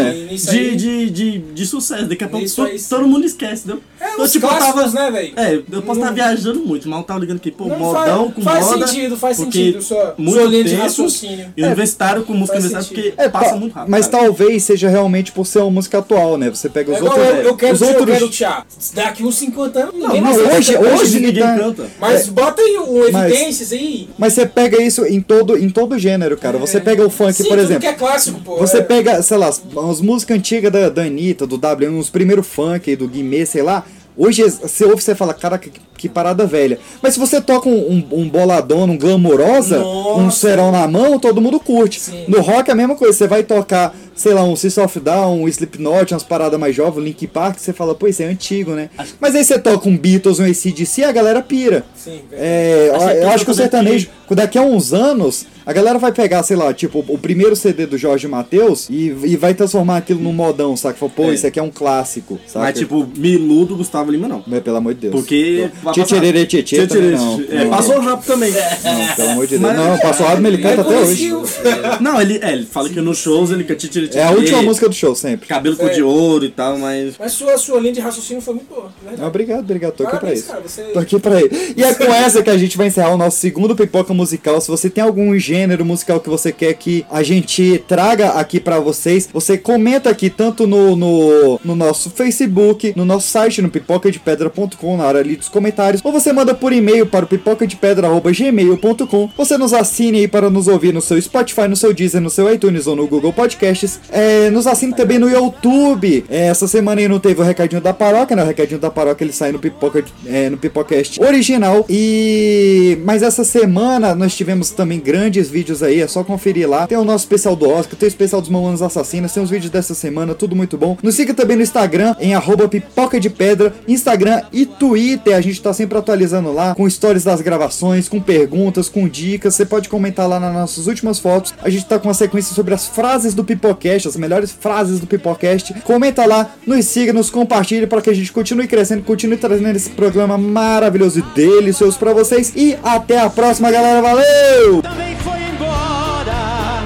aí- de, de, de sucesso. Daqui a pouco to- aí, todo mundo esquece, entendeu? É, os clássicos, né, velho? É, eu posso estar Não- viajando muito, mas eu tava ligando aqui, pô, Não, modão faz- com faz moda. sentido, faz porque sentido, sua- muito sua linha de raciocínio. E universitário com música Faz universitária, porque passa pa- muito rápido. Mas cara. talvez seja realmente por ser uma música atual, né? Você pega os É outros. eu, eu quero os ser, eu outros quero tchá. Daqui uns 50 anos, ninguém não, mais hoje- canta. hoje ninguém canta. Mas É. bota aí o Mas- Evidências aí. Mas você pega isso em todo, em todo gênero, cara. Você pega o funk, É. Sim, por exemplo. que é clássico, pô. Você é. pega, sei lá, as, as músicas antigas da, da Anitta, do WM, os primeiros funk, do Guimê, sei lá. Hoje você ouve e você fala, cara, que, que parada velha. Mas se você toca um, um, um boladão, um glamourosa, um serão na mão, todo mundo curte. No rock é a mesma coisa, você vai tocar, sei lá, um System of Down, um Slipknot, umas paradas mais jovens, Link Park, você fala, pô, isso é antigo, né? Mas aí você toca um Beatles, um ACDC, a galera pira. Sim, É, eu, Acho que eu acho que o outra sertanejo, daqui a uns anos, a galera vai pegar, sei lá, tipo, o primeiro CD do Jorge Matheus e, e vai transformar aquilo num modão, saca? Fala, pô, É. isso aqui é um clássico, saca? Mas tipo, Milu do Gustavo Lima não. Mas, pelo amor de Deus. Porque. Tchê-tchê-rê, tchê-tchê também não. É, Não. passou rápido também. Não, pelo amor de Deus. Mas- Não, passou rápido, mas ele canta até hoje. <laughs> Não, ele, é, ele fala que nos shows ele canta tchê, tchê, É a última música do show, sempre. Cabelo cor É. de ouro e tal, mas. Mas sua, sua linha de raciocínio foi muito boa, né? Obrigado, obrigado. Tô aqui pra Parabéns, isso. cara, você- Tô aqui pra isso. E é com essa que a gente vai encerrar o nosso segundo pipoca musical. Se você tem algum gênero musical que você quer que a gente traga aqui pra vocês, você comenta aqui tanto no, no, no nosso Facebook, no nosso site, no pipocadepedra.com, na área ali dos comentários, ou você manda por e-mail para o pipocadepedra.gmail.com. Você nos assine aí para nos ouvir no seu Spotify, no seu Deezer, no seu iTunes ou no Google Podcasts. É, nos assine também no YouTube. É, essa semana aí não teve o recadinho da paróquia, né? O recadinho da paróquia ele sai no Pipoca, é, no Pipocast original. E mas essa semana nós tivemos também grandes vídeos aí, é só conferir lá. Tem o nosso especial do Oscar, tem o especial dos Mamonas Assassinas, tem os vídeos dessa semana, tudo muito bom. Nos siga também no Instagram em pipoca de pedra, Instagram e Twitter. A gente tá sempre atualizando lá com stories das gravações, com perguntas, com dicas. Você pode comentar lá nas nossas últimas fotos. A gente tá com uma sequência sobre as frases do Pipocast, as melhores frases do Pipocast. Comenta lá, nos siga, nos compartilhe para que a gente continue crescendo, continue trazendo esse programa maravilhoso e delicioso para vocês. E até a próxima, galera. Valeu! Também foi embora.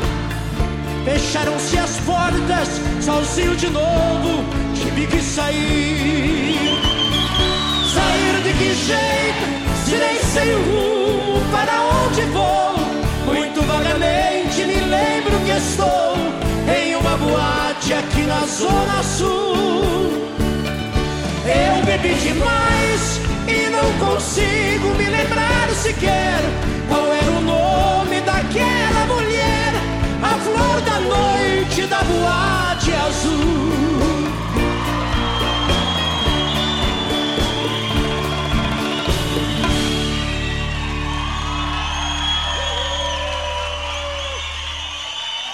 Fecharam-se as portas, sozinho de novo, tive que sair. Sair de que jeito? Se nem sei rumo para onde vou. Muito vagamente me lembro que estou boate aqui na Zona Sul. Eu bebi demais e não consigo me lembrar sequer qual era o nome daquela mulher, a flor da noite da boate azul.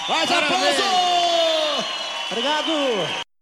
Mais aplauso! Obrigado!